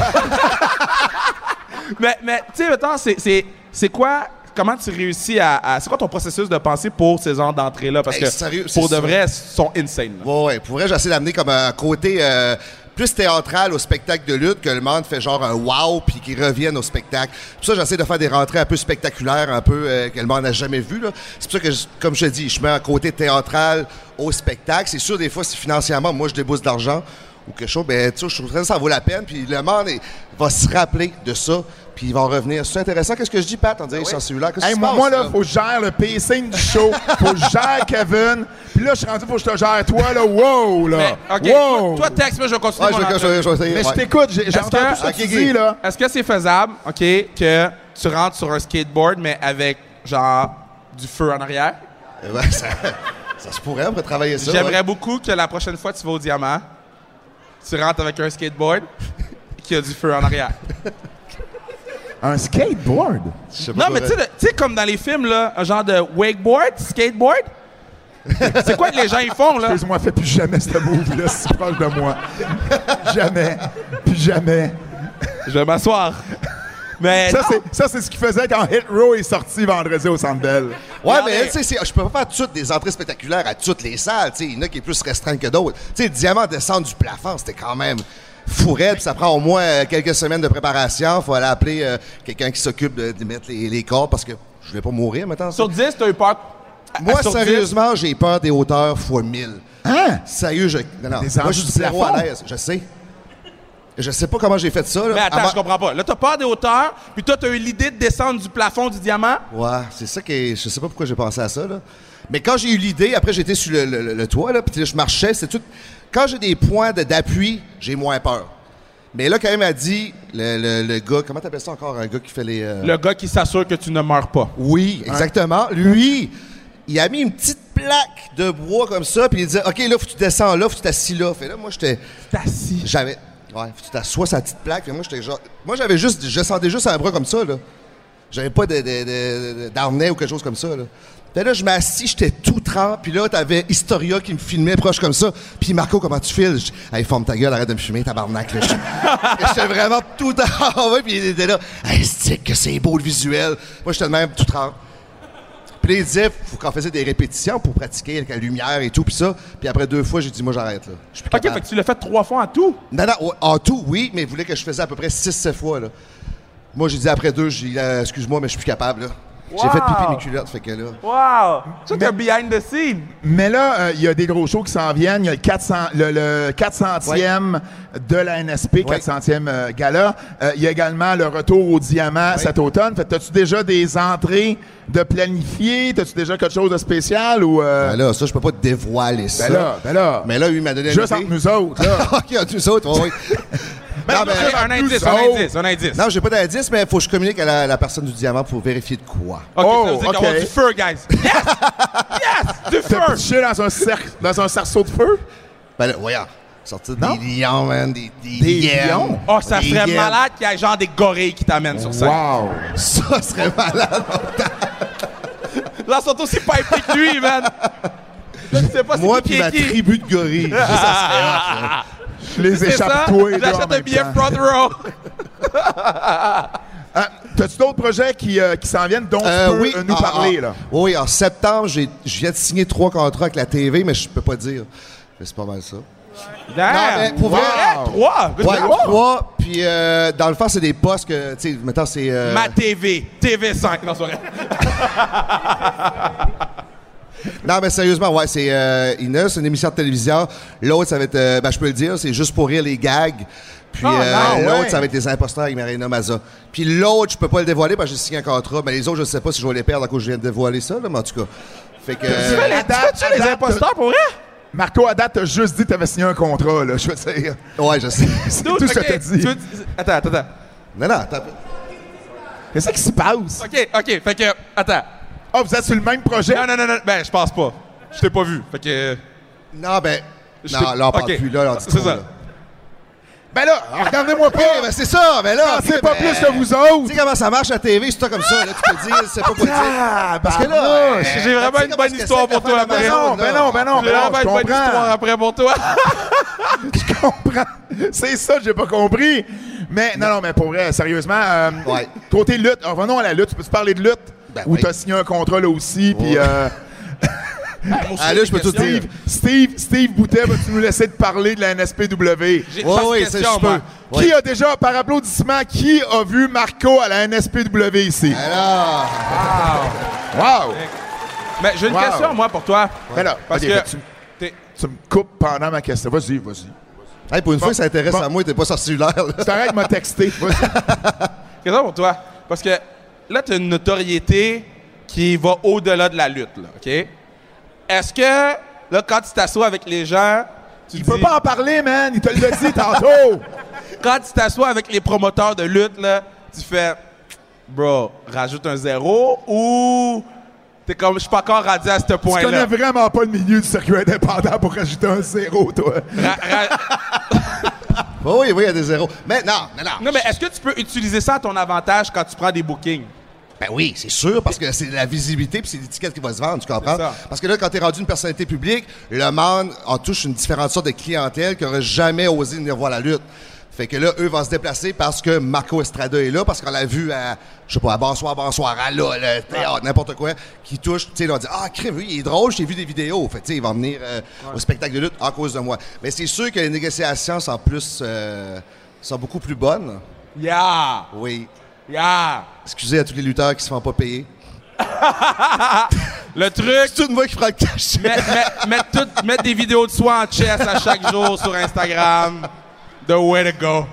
Mais, mais tu sais, mettons, c'est, c'est, c'est quoi... Comment tu réussis à, à- C'est quoi ton processus de pensée pour ces genres d'entrées-là? Parce Hey, que, sérieux, pour de vrai, sont insane. là. Ouais, ouais. Pour vrai, j'essaie d'amener comme un côté euh, plus théâtral au spectacle de lutte, que le monde fait genre un wow, puis qu'il revienne au spectacle. Pour ça, j'essaie de faire des rentrées un peu spectaculaires, un peu euh, que le monde n'a jamais vu. là. C'est pour ça que, je- comme je te dis, je mets un côté théâtral au spectacle. C'est sûr, des fois, si financièrement, moi, je débourse de l'argent ou quelque chose, ben, tu sais, je trouve que ça vaut la peine. Puis le monde est- va se rappeler de ça, puis il va en revenir. C'est intéressant. Qu'est-ce que je dis, Pat? On dirait que je suis celui-là. Qu'est-ce Hey, qui se moi, passe, moi, là, faut que je gère le pacing du show. Faut que je gère Kevin. Puis là, je suis rendu, faut que je te gère toi, là. Wow, là. Mais, wow. toi, toi, texte, moi, je vais continuer Ouais, je mon je je vais essayer, Mais je t'écoute, j'entends que- tout ce que tu dis, là. Est-ce que c'est faisable, OK, que tu rentres sur un skateboard, mais avec, genre, du feu en arrière? Ouais, ça, ça se pourrait, on pourrait travailler ça. J'aimerais ouais. beaucoup que la prochaine fois que tu vas au diamant, tu rentres avec un skateboard qui a du feu en arrière. Un skateboard? Non, mais tu sais, comme dans les films, là, un genre de wakeboard, skateboard? C'est quoi que les gens ils font, là? Excuse-moi, fais plus jamais ce move-là si proche de moi. jamais. Plus jamais. Je vais m'asseoir. Mais Ça, c'est, ça, c'est ce qu'il faisait quand Hit Row est sorti vendredi au Centre Bell. Ouais, mais tu sais, c'est- je peux pas faire toutes des entrées spectaculaires à toutes les salles. Tu sais, il y en a qui est plus restreint que d'autres. Tu sais, le diamant descendre du plafond, c'était quand même fou raide. Ça prend au moins euh, quelques semaines de préparation. Faut aller appeler euh, quelqu'un qui s'occupe de, de mettre les, les cordes parce que je vais pas mourir maintenant. Sur 10, t'as eu peur? Moi, 10, sérieusement, j'ai peur des hauteurs fois 1000. Hein? Sérieux, je. Non, non. Des Moi, je suis zéro à l'aise. Je sais. Je sais pas comment j'ai fait ça. Là. Mais attends, Avant- je comprends pas. Là, t'as peur des hauteurs, puis toi, t'as eu l'idée de descendre du plafond du diamant? Ouais, c'est ça qui est- Je sais pas pourquoi j'ai pensé à ça, là. Mais quand j'ai eu l'idée, après j'étais sur le, le- toit, là, puis là, je marchais, c'est tout. Quand j'ai des points de- d'appui, j'ai moins peur. Mais là, quand même, a dit, le, le- le gars, comment t'appelles ça encore, un gars qui fait les. euh, Le gars qui s'assure que tu ne meurs pas. Oui, exactement. Lui, il a mis une petite plaque de bois comme ça, puis il disait, OK, là, faut que tu descends là, faut que tu t'assis là. Fait là, moi, j'étais. T'es assis. J'avais. Ouais, faut que tu t'assoies sa petite plaque. Puis moi, j'étais genre. Moi, j'avais juste. Je sentais juste un bras comme ça, là. J'avais pas de, de, d'harnais ou quelque chose comme ça, là. Puis là, je m'assis, j'étais tout trempe. Puis là, t'avais Historia qui me filmait proche comme ça. Puis Marco, comment tu files? Je dis, Hey, forme ta gueule, arrête de me filmer, tabarnak. J'étais- J'étais vraiment tout en ouais, puis il était là. Hey, c'est que c'est beau le visuel. Moi, j'étais de même tout trempe. Puis là, il disait, faut qu'on faisait des répétitions pour pratiquer avec la lumière et tout, puis ça. Puis après deux fois, j'ai dit, moi, j'arrête, là. Je suis plus OK, capable. fait que tu l'as fait trois fois en tout? Non, non, en tout, oui, mais il voulait que je faisais à peu près 6-7 fois. Là. Moi, j'ai dit après deux, j'ai dit, euh, excuse-moi, mais je suis plus capable. Là. J'ai fait Wow. pipi mes culottes, fait que là. Wow! Ça, c'est un behind the scene. Mais là, euh, il y a des gros shows qui s'en viennent. Il y a le, 400, le, le 400e de la NSP, 400e euh, gala. Euh, il y a également le retour au diamant cet automne. Fait, as-tu déjà des entrées de planifier? As-tu déjà quelque chose de spécial ou... euh, Ben là, ça, je peux pas te dévoiler ça. ben là, ben là. Mais là, lui, il m'a donné Juste entre nous autres, là. OK, entre nous autres, oui. non, mais, un indice, un autres. indice, un indice. non, j'ai pas d'indice, mais il faut que je communique à la, la personne du diamant pour vérifier de quoi. OK, Oh, ça veut dire OK. qu'il va y avoir du feu, guys. Yes! Yes! Du T'as feu! pitché dans un, cercle, dans un cerceau de feu? Ben là, voyons. Sortir des lions, man, des, des, Des hyènes. lions? Oh, ça Des serait hyènes. malade qu'il y ait genre des gorilles qui t'amènent sur scène. Wow! Ça serait malade. Là, ils sont aussi pipés que lui, man. Là, tu sais pas Moi c'est qui puis qui ma qui. tribu de gorilles. Ça, ça serait hot, là. Je les C'est ça? échappe toi et là en J'achète un billet front row. Ah, T'as-tu d'autres projets qui, euh, qui s'en viennent dont Euh, tu peux oui, euh, nous en- parler, en- là? Oui, en septembre, j'ai- je viens de signer trois contrats avec la TV, mais je peux pas dire. Mais C'est pas mal ça. Damn! mais pour vrai- Ouais, Trois! Ouais, trois. Puis euh, dans le fond, c'est des postes que, tu sais, mettons, c'est. euh, Ma TV, TV5. Non, c'est vrai. Non, mais sérieusement, ouais, c'est euh, c'est une émission de télévision. L'autre, ça va être, euh, ben, je peux le dire, c'est juste pour rire les gags. Puis Ah, euh, non, l'autre, ouais. ça va être les imposteurs avec Marina Maza. Puis l'autre, je peux pas le dévoiler parce que j'ai signé un contrat. Mais les autres, je sais pas si je vais les perdre à cause que je viens de dévoiler ça, là, mais en tout cas. Fait que. Tu fais euh, les Tu date, imposteurs pour vrai? Marco, à date, t'as juste dit que t'avais signé un contrat, là. Je veux dire. ouais, je sais. C'est tout ce que t'as dit. tu veux- Attends, attends, attends. non, non, attends. Qu'est-ce qui se passe? OK, OK, fait que... Attends. Ah, vous êtes sur le même projet? Non, non, non, non. Ben, je pense pas. Je t'ai pas vu. Fait que... Non, ben. Non, là, on parle plus, là, dit C'est ça. là. Ben là, regardez-moi pas! Ok, ben c'est ça, mais là. Ah, c'est pas ben, plus que vous Tu autres! sais comment ça marche à la TV, c'est toi comme ça, là, tu peux dire, c'est pas dire. Ah, Parce que là, euh, J'ai vraiment tu une bonne histoire pour toi après. Ben non, ben non, ben non, J'ai ben vraiment une bonne histoire après pour toi. Je comprends. C'est ça, j'ai pas compris. Mais non, non, mais pour vrai, sérieusement, euh, Ouais. côté lutte, ah, revenons à la lutte. Tu peux-tu parler de lutte? Ben Ou oui. t'as signé un contrat là aussi, puis... Euh, Ah, là, je peux tout dire. Steve, Steve, Steve Boutet, vas-tu nous laisser te parler de la NSPW? Ouais, question, ça, je. Qui a déjà, par applaudissement, qui a vu Marco à la NSPW ici? Alors, Wow! Mais j'ai une Wow. question, moi, pour toi. Ben là, Parce que- tu, tu me coupes pendant ma question. Vas-y, vas-y. hey, pour une fois, ça intéresse Bon. à moi, t'es pas sur cellulaire, là. Tu t'arrêtes de me texter. Vas-y. Question pour toi? Parce que là, tu as une notoriété qui va au-delà de la lutte, là, OK? Est-ce que, là, quand tu t'assois avec les gens, tu Il dis... peut pas en parler, man. Il te l'a dit tantôt. Quand tu t'assois avec les promoteurs de lutte, là, tu fais... Bro, rajoute un zéro ou... T'es comme, je suis pas encore rendu à ce Tu connais point-là. vraiment pas le milieu du circuit indépendant pour rajouter un zéro, toi. Ra- ra- Oh, oui, oui, il y a des zéros. Mais non, non, non. non, mais est-ce que tu peux utiliser ça à ton avantage quand tu prends des bookings? Ben oui, c'est sûr, parce que c'est la visibilité puis c'est l'étiquette qui va se vendre, tu comprends? Parce que là, quand t'es rendu une personnalité publique, le monde en touche une différente sorte de clientèle qui aurait jamais osé venir voir la lutte. Fait que là, eux vont se déplacer parce que Marco Estrada est là, parce qu'on l'a vu à, je sais pas, à Bonsoir, Bonsoir, à là, le théâtre, n'importe quoi, qui touche, tu sais, ils vont dire, ah, crème, oui, il est drôle, j'ai vu des vidéos. Fait tu sais, ils vont venir euh, au spectacle de lutte à cause de moi. Mais c'est sûr que les négociations sont plus, euh, sont beaucoup plus bonnes. Yeah! Oui. Yeah! Excusez à tous les lutteurs qui se font pas payer. Le truc, C'est tout de moi qui prend le cash. mettre des vidéos de soi en chess à chaque jour sur Instagram. The way to go.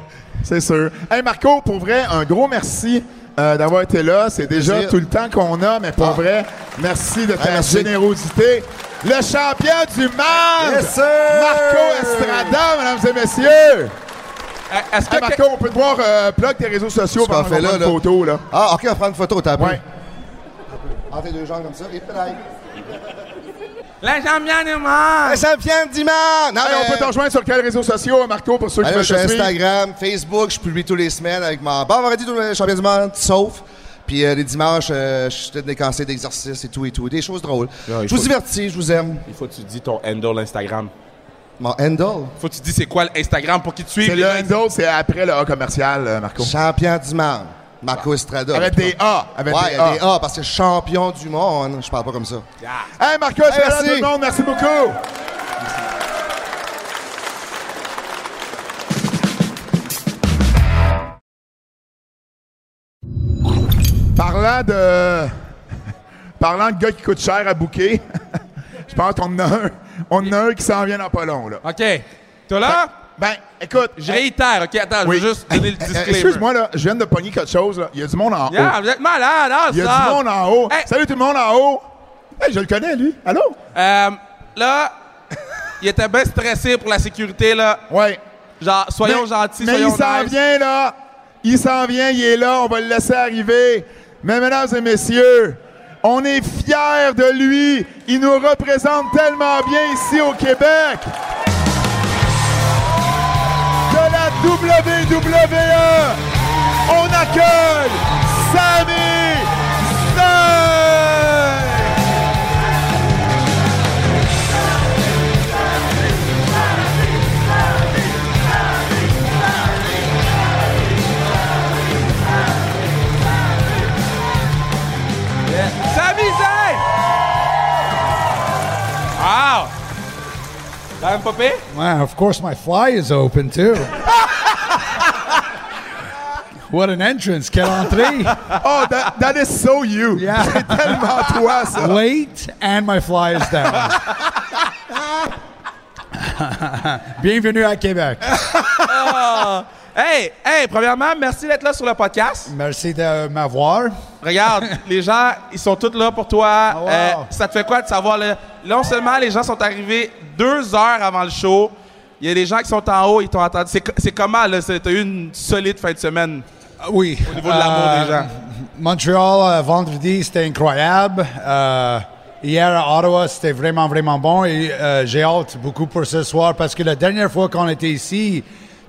C'est sûr. Hey, Marco, pour vrai, un gros merci. euh, d'avoir été là. C'est déjà Plaisir. tout le temps qu'on a, mais pour Ah. vrai, merci de ta Hey, merci. générosité. Le champion du monde, Yes, sir! Marco Estrada, mesdames et messieurs. Eh, Est-ce que Hey, Marco, on peut te voir euh, plug tes réseaux sociaux pendant qu'on fait là, prend une là. photo. Là. Ah, OK, on va prendre une photo, t'as Ouais. Entre les deux jambes comme ça, et. La champion du monde! Le champion du monde! Non, Hey, on peut te rejoindre sur quels réseaux sociaux, Marco, pour ceux qui Allez, veulent je suis te suivre? Instagram, Facebook, je publie tous les semaines avec mon bon vendredi tous les champions du monde, sauf. Puis euh, les dimanches, euh, je fais des conseils d'exercice et tout et tout. Des choses drôles. il je faut- vous divertis, je vous aime. Il faut que tu dis ton handle Instagram. Mon handle, Il faut que tu dis c'est quoi l'Instagram pour qu'ils te suivent. C'est les le gens? handle, c'est après le A commercial, euh, Marco. champion du monde. Marco Estrada. Avec des A. Avec Ouais, des il y a des A parce que champion du monde. Je parle pas comme ça. Hey, Marco Estrada, merci. tout le monde, merci beaucoup. Parlant de parlant de gars qui coûtent cher à bouquer, je pense qu'on en a un. On en a un qui s'en vient dans pas long, là. OK. Toi là? Ben, écoute. Je réitère, OK? Attends, Oui. je veux juste donner le Euh, disclaimer. Excuse-moi, là, je viens de pogner quelque chose, là. Il y a du monde en Yeah, haut. vous êtes malade, hein, Il y a ça? du monde en haut. Hey. Salut tout le monde en haut. Hey, je le connais, lui. Allô? Euh, là, il était bien stressé pour la sécurité, là. Ouais. Genre, soyons Mais- gentils, Mais soyons il s'en nice. vient, là. Il s'en vient, il est là. On va le laisser arriver. Mais mesdames et messieurs, on est fiers de lui. Il nous représente tellement bien ici au Québec. WWE, on accueille Sami T'as même pas? Wow, of course my fly is open too. what an entrance, quelle entrée. Oh, that, that is so you. Yeah. C'est tellement toi, ça. Late and my fly is down. Bienvenue à Québec. Oh. Ah! Hey, hey, premièrement, merci d'être là sur le podcast. Merci de m'avoir. Regarde, les gens, ils sont tous là pour toi. Oh, wow. Euh, ça te fait quoi de savoir? Là, non seulement les gens sont arrivés deux heures avant le show, il y a des gens qui sont en haut, ils t'ont entendu. C'est co- C'est comment, là? T'as eu une solide fin de semaine? Oui. au niveau de l'amour Euh, des gens. Montréal, euh, vendredi, c'était incroyable. Euh, hier à Ottawa, c'était vraiment, vraiment bon. Et euh, j'ai hâte beaucoup pour ce soir parce que la dernière fois qu'on était ici,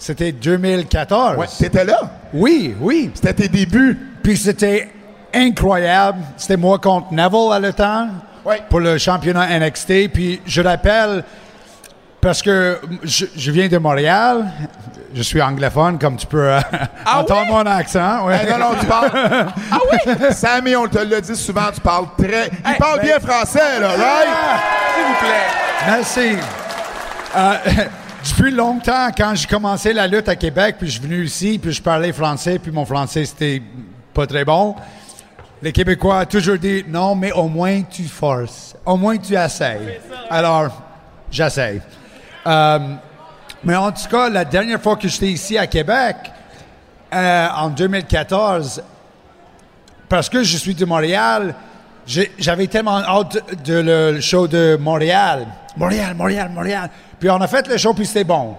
c'était 2014. Ouais, t'étais là? Oui, oui. C'était tes débuts? Puis c'était incroyable. C'était moi contre Neville à le temps Ouais. pour le championnat NXT. Puis je rappelle, parce que je, je viens de Montréal, je suis anglophone, comme tu peux euh, Ah entendre oui? mon accent. ouais. Hey, non, non, tu parles. ah oui? Sammy, on te l'a dit souvent, tu parles très. Il Hey, parle ben- bien français, là, right? S'il vous plaît. Merci. Euh, depuis longtemps, quand j'ai commencé la lutte à Québec, puis je suis venu ici, puis je parlais français, puis mon français, c'était pas très bon. Les Québécois ont toujours dit non, mais au moins tu forces, au moins tu essayes. Alors, j'essaye. Euh, mais en tout cas, la dernière fois que j'étais ici à Québec, euh, en 2014, parce que je suis de Montréal, j'avais tellement hâte de, de le show de Montréal. Montréal, Montréal, Montréal. Puis on a fait le show, puis c'était bon.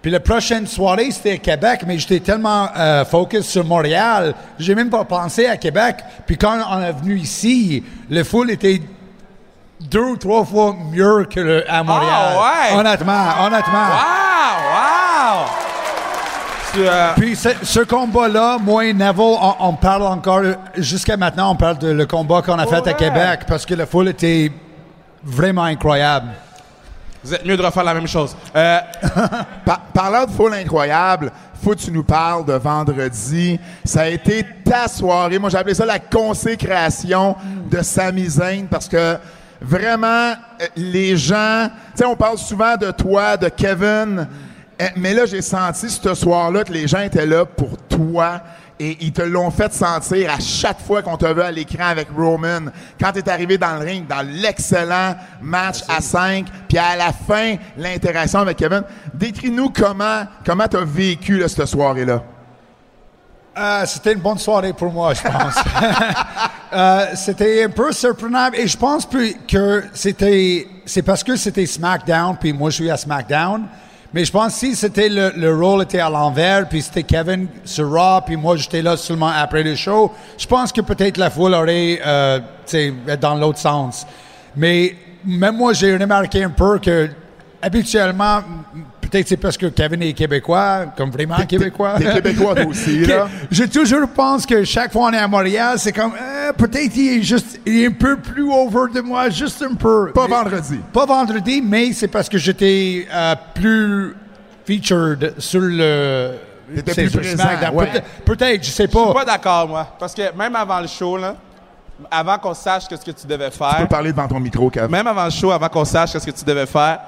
Puis la prochaine soirée, c'était à Québec, mais j'étais tellement euh, focus sur Montréal, j'ai même pas pensé à Québec. Puis quand on est venu ici, le foule était deux ou trois fois mieux que le, à Montréal. Ah, ouais? Honnêtement, honnêtement. Wow! Tu, euh, Puis ce, combat-là, moi et Neville, on, on parle encore, jusqu'à maintenant, on parle de le combat qu'on a fait Ouais. à Québec parce que la foule était vraiment incroyable. vous êtes mieux de refaire la même chose. Euh, Par- parlant de foule incroyable, faut que tu nous parles de vendredi. Ça a été ta soirée. Moi, j'ai appelé ça la consécration de Sami Zayn parce que vraiment, euh, les gens, tu sais, on parle souvent de toi, de Kevin, mais là, j'ai senti ce soir-là que les gens étaient là pour toi. Et ils te l'ont fait sentir à chaque fois qu'on t'a vu à l'écran avec Roman. Quand tu es arrivé dans le ring, dans l'excellent match à 5, puis à la fin, l'interaction avec Kevin. Décris-nous comment comment tu as vécu là, cette soirée-là. Euh, c'était une bonne soirée pour moi, je pense. Euh, c'était un peu surprenant et je pense que c'était c'est parce que c'était SmackDown puis moi je suis à SmackDown. Mais je pense que si c'était le, le rôle était à l'envers puis c'était Kevin sur Raw puis moi j'étais là seulement après le show, je pense que peut-être la foule aurait euh, dans l'autre sens. Mais même moi j'ai remarqué un peu que habituellement peut-être c'est parce que Kevin est québécois, comme vraiment québécois. T'es québécois toi aussi, là. je toujours pense que chaque fois on est à Montréal, c'est comme euh, peut-être il est juste il est un peu plus over de moi, juste un peu. Pas Mais- vendredi. Pas vendredi, mais c'est parce que j'étais euh, plus featured sur le. T'étais plus présent, ouais. Peut-être, peut-être, je sais Je suis pas. pas d'accord, moi. Parce que même avant le show, là, avant qu'on sache qu'est-ce que tu devais Tu peux faire, parler devant ton micro, Kevin. même avant le show, avant qu'on sache qu'est-ce que tu devais faire,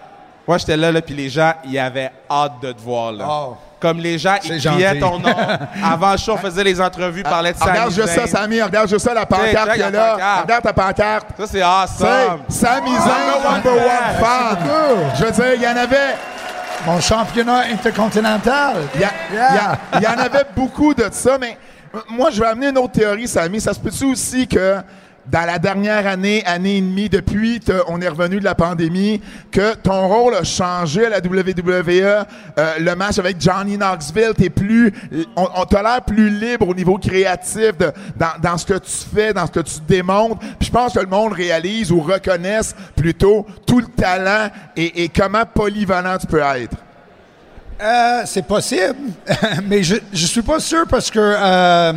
moi, j'étais là, là, puis les gens, ils avaient hâte de te voir, là. Oh. Comme les gens, ils criaient ton nom. Avant le show, on faisait les entrevues, parlait de Sami Regarde juste ça. Samy. Regarde juste ça, la pancarte qu'il y a là. pancarte. Regarde ta pancarte. Ça, c'est awesome. C'est Samy Zayn, Number one fan. Je veux dire, il y en avait... Mon championnat intercontinental. Il y, en avait beaucoup de ça, mais moi, je vais amener une autre théorie, Samy. Ça se peut-tu aussi que dans la dernière année, année et demie, depuis on est revenu de la pandémie, que ton rôle a changé à la WWE, euh, le match avec Johnny Knoxville, t'es plus, on, on t'a l'air plus libre au niveau créatif de- dans, dans ce que tu fais, dans ce que tu démontres. Puis je pense que le monde réalise ou reconnaisse plutôt tout le talent et, et comment polyvalent tu peux être. Euh, c'est possible, mais je, je suis pas sûr parce que euh,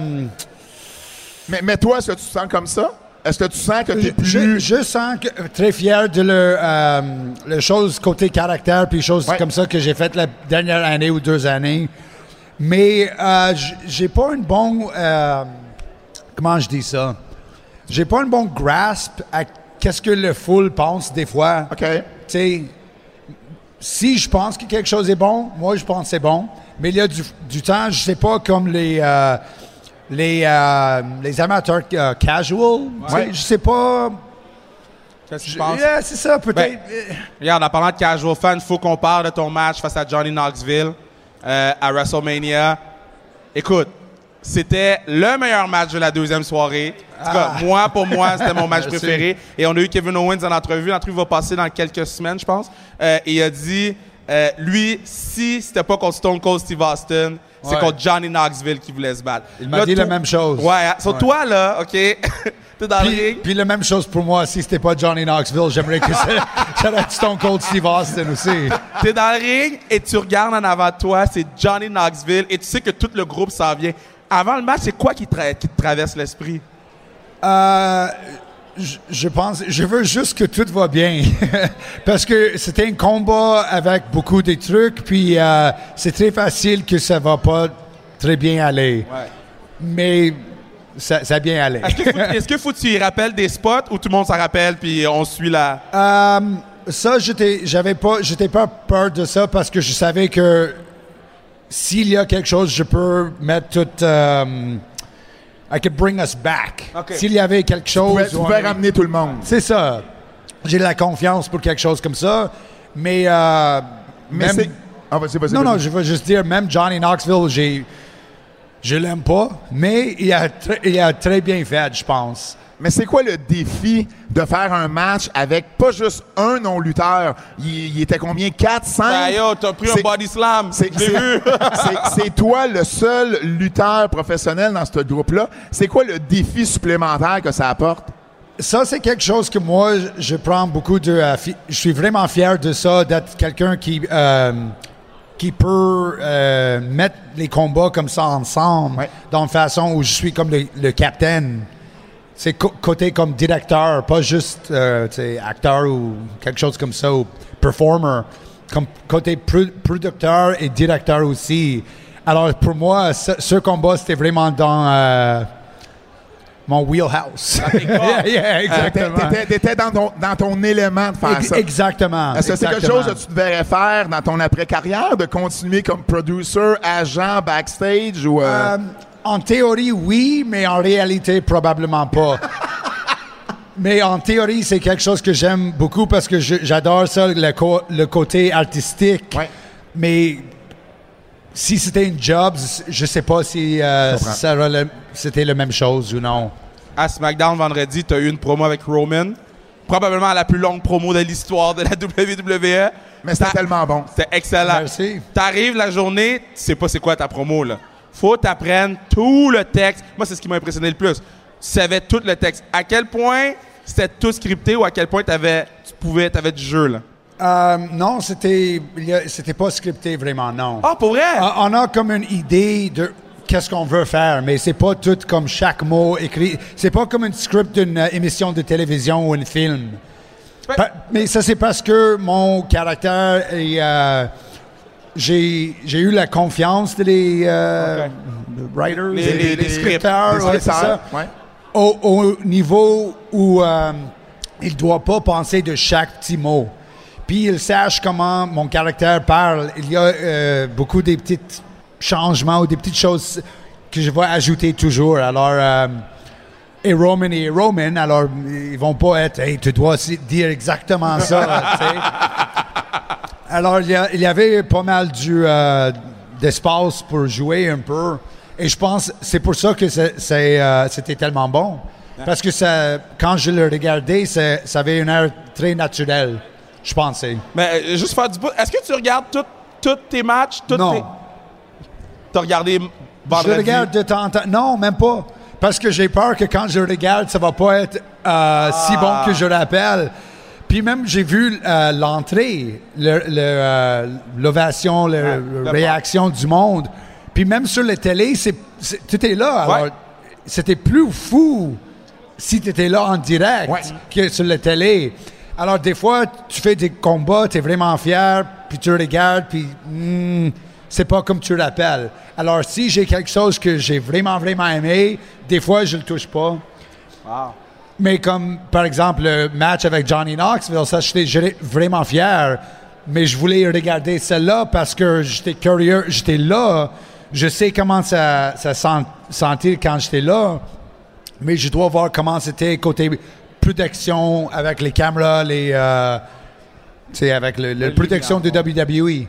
Mais, mais toi, est-ce que tu te sens comme ça? Est-ce que tu sens que tu es plus... je, je sens que, très fier de le, euh, les choses côté caractère puis choses Ouais. comme ça que j'ai faites la dernière année ou deux années. Mais euh, j'ai pas une bonne euh, comment je dis ça? J'ai pas une bonne grasp à qu'est-ce que le full pense des fois. OK. Tu sais, si je pense que quelque chose est bon, moi je pense que c'est bon. Mais il y a du, du temps, je sais pas, comme les euh, les, euh, les amateurs euh, casual. Ouais. Je sais pas. Qu'est-ce que tu penses? Yeah, c'est ça, peut-être. Ben, Regarde, en parlant de casual fan, il faut qu'on parle de ton match face à Johnny Knoxville euh, à WrestleMania. Écoute, c'était le meilleur match de la deuxième soirée. En tout cas, moi, pour moi, c'était mon match préféré. Et on a eu Kevin Owens en entrevue. L'entrevue va passer dans quelques semaines, je pense. Euh, et il a dit, euh, lui, si c'était pas contre Stone Cold Steve Austin, c'est Ouais. contre Johnny Knoxville qui voulait se battre. Il m'a dit la même chose. Ouais, hein. Sur Ouais. toi, là, OK, t'es dans le ring. puis la même chose pour moi, si c'était pas Johnny Knoxville, j'aimerais que été Stone Cold Steve Austin aussi. T'es dans le ring et tu regardes en avant de toi, c'est Johnny Knoxville et tu sais que tout le groupe s'en vient. Avant le match, c'est quoi qui, tra- qui te traverse l'esprit? Euh, je, je pense, je veux juste que tout va bien. Parce que c'était un combat avec beaucoup de trucs, puis euh, c'est très facile que ça va pas très bien aller. Mais ça, ça a bien allé. Est-ce que, faut, que faut que tu y rappelles des spots ou tout le monde s'en rappelle puis on suit la. Euh, ça, j'étais, j'avais pas, j'étais pas peur de ça parce que je savais que s'il y a quelque chose, je peux mettre tout. euh, I could bring us back. S'il y avait quelque chose. tu pouvais ramener tout le monde. C'est ça. J'ai de la confiance pour quelque chose comme ça. Mais. euh, Mais même- c'est... Ah, non, non, je veux juste dire, même Johnny Knoxville, j'ai. Je l'aime pas, mais il a, il a très bien fait, je pense. Mais c'est quoi le défi de faire un match avec pas juste un non-lutteur? Il, il était combien? 4, 5? Ben yo, t'as pris un C'est- body slam. C'est, Je l'ai c'est- vu. c'est- c'est toi le seul lutteur professionnel dans ce groupe-là. C'est quoi le défi supplémentaire que ça apporte? Ça, c'est quelque chose que moi, je- prends beaucoup de. euh, fi- je suis vraiment fier de ça, d'être quelqu'un qui, euh, qui peut euh, mettre les combats comme ça ensemble, Ouais. dans une façon où je suis comme le, le capitaine. C'est côté comme directeur, pas juste euh, acteur ou quelque chose comme ça, ou performer. Comme côté pro- producteur et directeur aussi. Alors, pour moi, ce, ce combat, c'était vraiment dans euh, mon wheelhouse. yeah, yeah, exactement. T'étais, dans, ton, dans ton élément de faire ça. Exactement. Est-ce que c'est quelque chose que tu devrais faire dans ton après-carrière, de continuer comme producer, agent, backstage ou... euh, Euh, en théorie, oui, mais en réalité, probablement pas. mais en théorie, c'est quelque chose que j'aime beaucoup parce que j'adore ça, le, co- le côté artistique. Ouais. Mais si c'était une job, je sais pas si euh, c'était la même chose ou non. À SmackDown vendredi, t'as eu une promo avec Roman. Probablement la plus longue promo de l'histoire de la WWE. mais c'était tellement bon. C'était excellent. Merci. T'arrives la journée, tu sais pas c'est quoi ta promo, là. Faut t'apprendre tout le texte. Moi, c'est ce qui m'a impressionné le plus. Tu savais tout le texte. À quel point c'était tout scripté ou à quel point tu pouvais, t'avais du jeu, là? Euh, non, c'était c'était pas scripté vraiment, non. Ah, pour vrai? On a comme une idée de qu'est-ce qu'on veut faire, mais c'est pas tout comme chaque mot écrit. C'est pas comme un script d'une euh, émission de télévision ou un film. Pa- mais ça, c'est parce que mon caractère et euh, j'ai eu la confiance de les euh, writers, Les- et les- scripteurs, ouais, ça ouais. au, au niveau où euh, il ne doit pas penser de chaque petit mot. Puis il sache comment mon caractère parle. Il y a euh, beaucoup des petites changements ou des petites choses que je vais ajouter toujours. Alors, euh, et Roman et Roman, alors, ils vont pas être, hey, tu dois dire exactement ça, tu sais. Alors, il y, avait pas mal du, euh, d'espace pour jouer un peu. Et je pense c'est pour ça que c'est- c'est, euh, c'était tellement bon. Parce que ça, quand je le regardais, ça avait une air très naturelle, je pensais. Mais euh, juste faire du bout. Est-ce que tu regardes tous tes matchs? Toutes Non. tes- T'as regardé vendredi? Je regarde de temps en temps. Non, même pas. Parce que j'ai peur que quand je regarde, ça va pas être euh, si bon que je rappelle. Puis même, j'ai vu euh, l'entrée, le- le, euh, l'ovation, la réaction du monde. Puis même sur la télé, c'est, tout est là. Alors, Ouais. c'était plus fou si tu étais là en direct que sur la télé. Alors, des fois, tu fais des combats, tu es vraiment fier, puis tu regardes, puis hmm, c'est pas comme tu rappelles. Alors, si j'ai quelque chose que j'ai vraiment, vraiment aimé, des fois, je le touche pas. Mais comme, par exemple, le match avec Johnny Knoxville, ça, j'étais vraiment fier. Mais je voulais regarder celle-là parce que j'étais curieux, j'étais là. Je sais comment ça, ça sent, sentir quand j'étais là. Mais je dois voir comment c'était côté production avec les caméras, les, euh, tu sais, avec le, la production de WWE.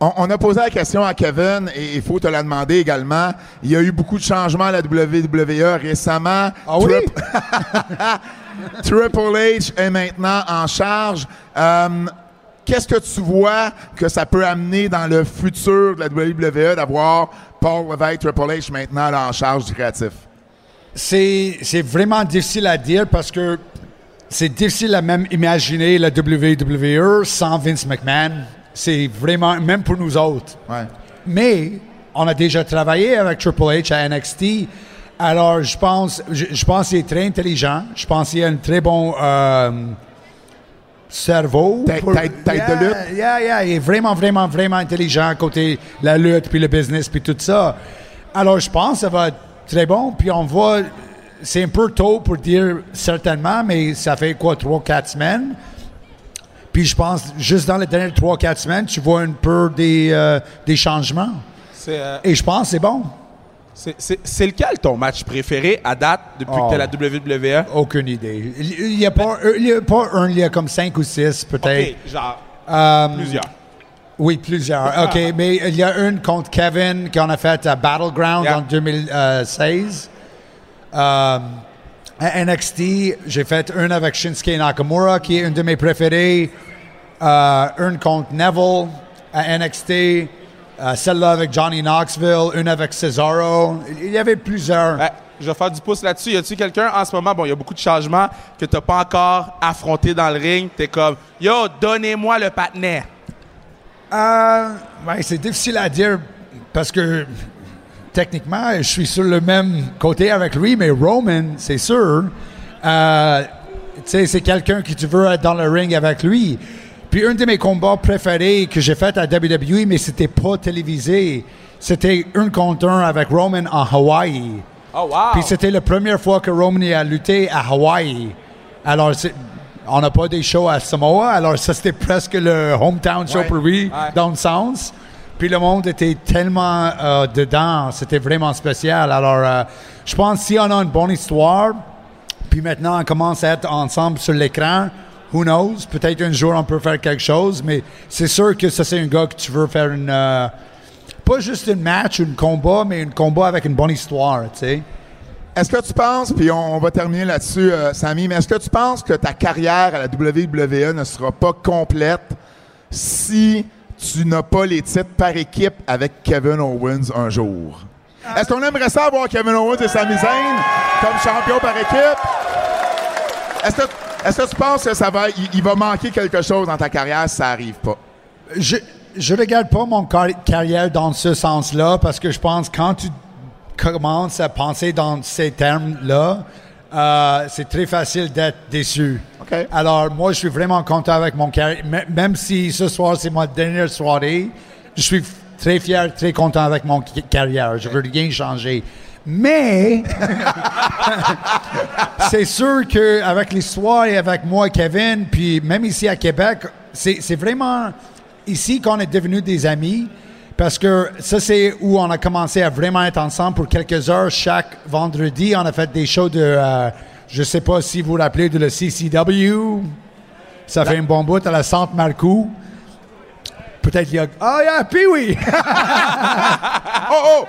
On, on a posé la question à Kevin et il faut te la demander également. Il y a eu beaucoup de changements à la WWE récemment. Ah oui? Triple H est maintenant en charge. Euh, Qu'est-ce que tu vois que ça peut amener dans le futur de la WWE d'avoir Paul Levesque, Triple H maintenant là, en charge du créatif? C'est, c'est vraiment difficile à dire parce que c'est difficile à même imaginer la WWE sans Vince McMahon. C'est vraiment, même pour nous autres. Ouais. Mais on a déjà travaillé avec Triple H à NXT. Alors, je pense, je, je pense qu'il est très intelligent. Je pense qu'il a un très bon euh, cerveau. Tête- tête- tête de lutte. Yeah, yeah, il est vraiment, vraiment, vraiment intelligent côté la lutte, puis le business, puis tout ça. Alors, je pense que ça va être très bon. Puis on voit, c'est un peu tôt pour dire certainement, mais ça fait quoi, trois, quatre semaines? Puis je pense, juste dans les dernières trois, quatre semaines, tu vois un peu des, euh, des changements. Euh, Et je pense c'est bon. c'est- lequel ton match préféré à date depuis Oh. que t'es à la WWE? Aucune idée. Il n'y a, pas un- il y a pas un, il y a comme cinq ou six peut-être. OK, genre Euh, plusieurs. Oui, plusieurs. OK, mais il y a une contre Kevin qu'on a fait à Battleground Yeah. en 2016. Euh, à NXT, j'ai fait une avec Shinsuke Nakamura, qui est une de mes préférées. Euh, une contre Neville à NXT. Euh, Celle-là avec Johnny Knoxville. Une avec Cesaro. Il y avait plusieurs. Ouais, je vais faire du pouce là-dessus. Y a-tu quelqu'un en ce moment, bon, il y a beaucoup de changements que t'as pas encore affronté dans le ring. T'es comme, yo, donnez-moi le patinet. Euh, ouais, c'est difficile à dire parce que techniquement, je suis sur le même côté avec lui, mais Roman, c'est sûr. Euh, c'est quelqu'un que tu veux être dans le ring avec lui. Puis un de mes combats préférés que j'ai fait à WWE, mais c'était pas télévisé, c'était un contre un avec Roman en Hawaï. Oh, wow! Puis c'était la première fois que Roman a lutté à Hawaï. Alors, on n'a pas des shows à Samoa, alors ça c'était presque le hometown show Ouais. pour lui, Ouais. dans le sens. Puis le monde était tellement euh, dedans, c'était vraiment spécial. Alors, euh, je pense si on a une bonne histoire, puis maintenant on commence à être ensemble sur l'écran, who knows, peut-être un jour on peut faire quelque chose, mais c'est sûr que ça c'est un gars que tu veux faire une... euh, pas juste un match, un combat, mais un combat avec une bonne histoire, tu sais. Est-ce que tu penses, puis on, on va terminer là-dessus, euh, Samy, mais est-ce que tu penses que ta carrière à la WWE ne sera pas complète si tu n'as pas les titres par équipe avec Kevin Owens un jour? Est-ce qu'on aimerait ça avoir Kevin Owens et Sami Zayn comme champion par équipe? Est-ce que, que tu penses que ça va, il, va manquer quelque chose dans ta carrière? Si ça arrive pas? je je regarde pas mon car- carrière dans ce sens-là parce que je pense quand tu commences à penser dans ces termes-là, euh, c'est très facile d'être déçu. Alors moi, je suis vraiment content avec mon carrière. Même si ce soir c'est ma dernière soirée, je suis très fier, très content avec mon ca- carrière. Je veux rien changer. Mais c'est sûr qu'avec l'histoire et avec moi, Kevin, puis même ici à Québec, c'est vraiment ici qu'on est devenus des amis. Parce que ça, c'est où on a commencé à vraiment être ensemble pour quelques heures chaque vendredi. On a fait des shows de, euh, je sais pas si vous vous rappelez de le CCW. Ça fait un bon bout à la Centre Marcoux. Peut-être il y a... Ah, yeah, puis oui! Oh, oh!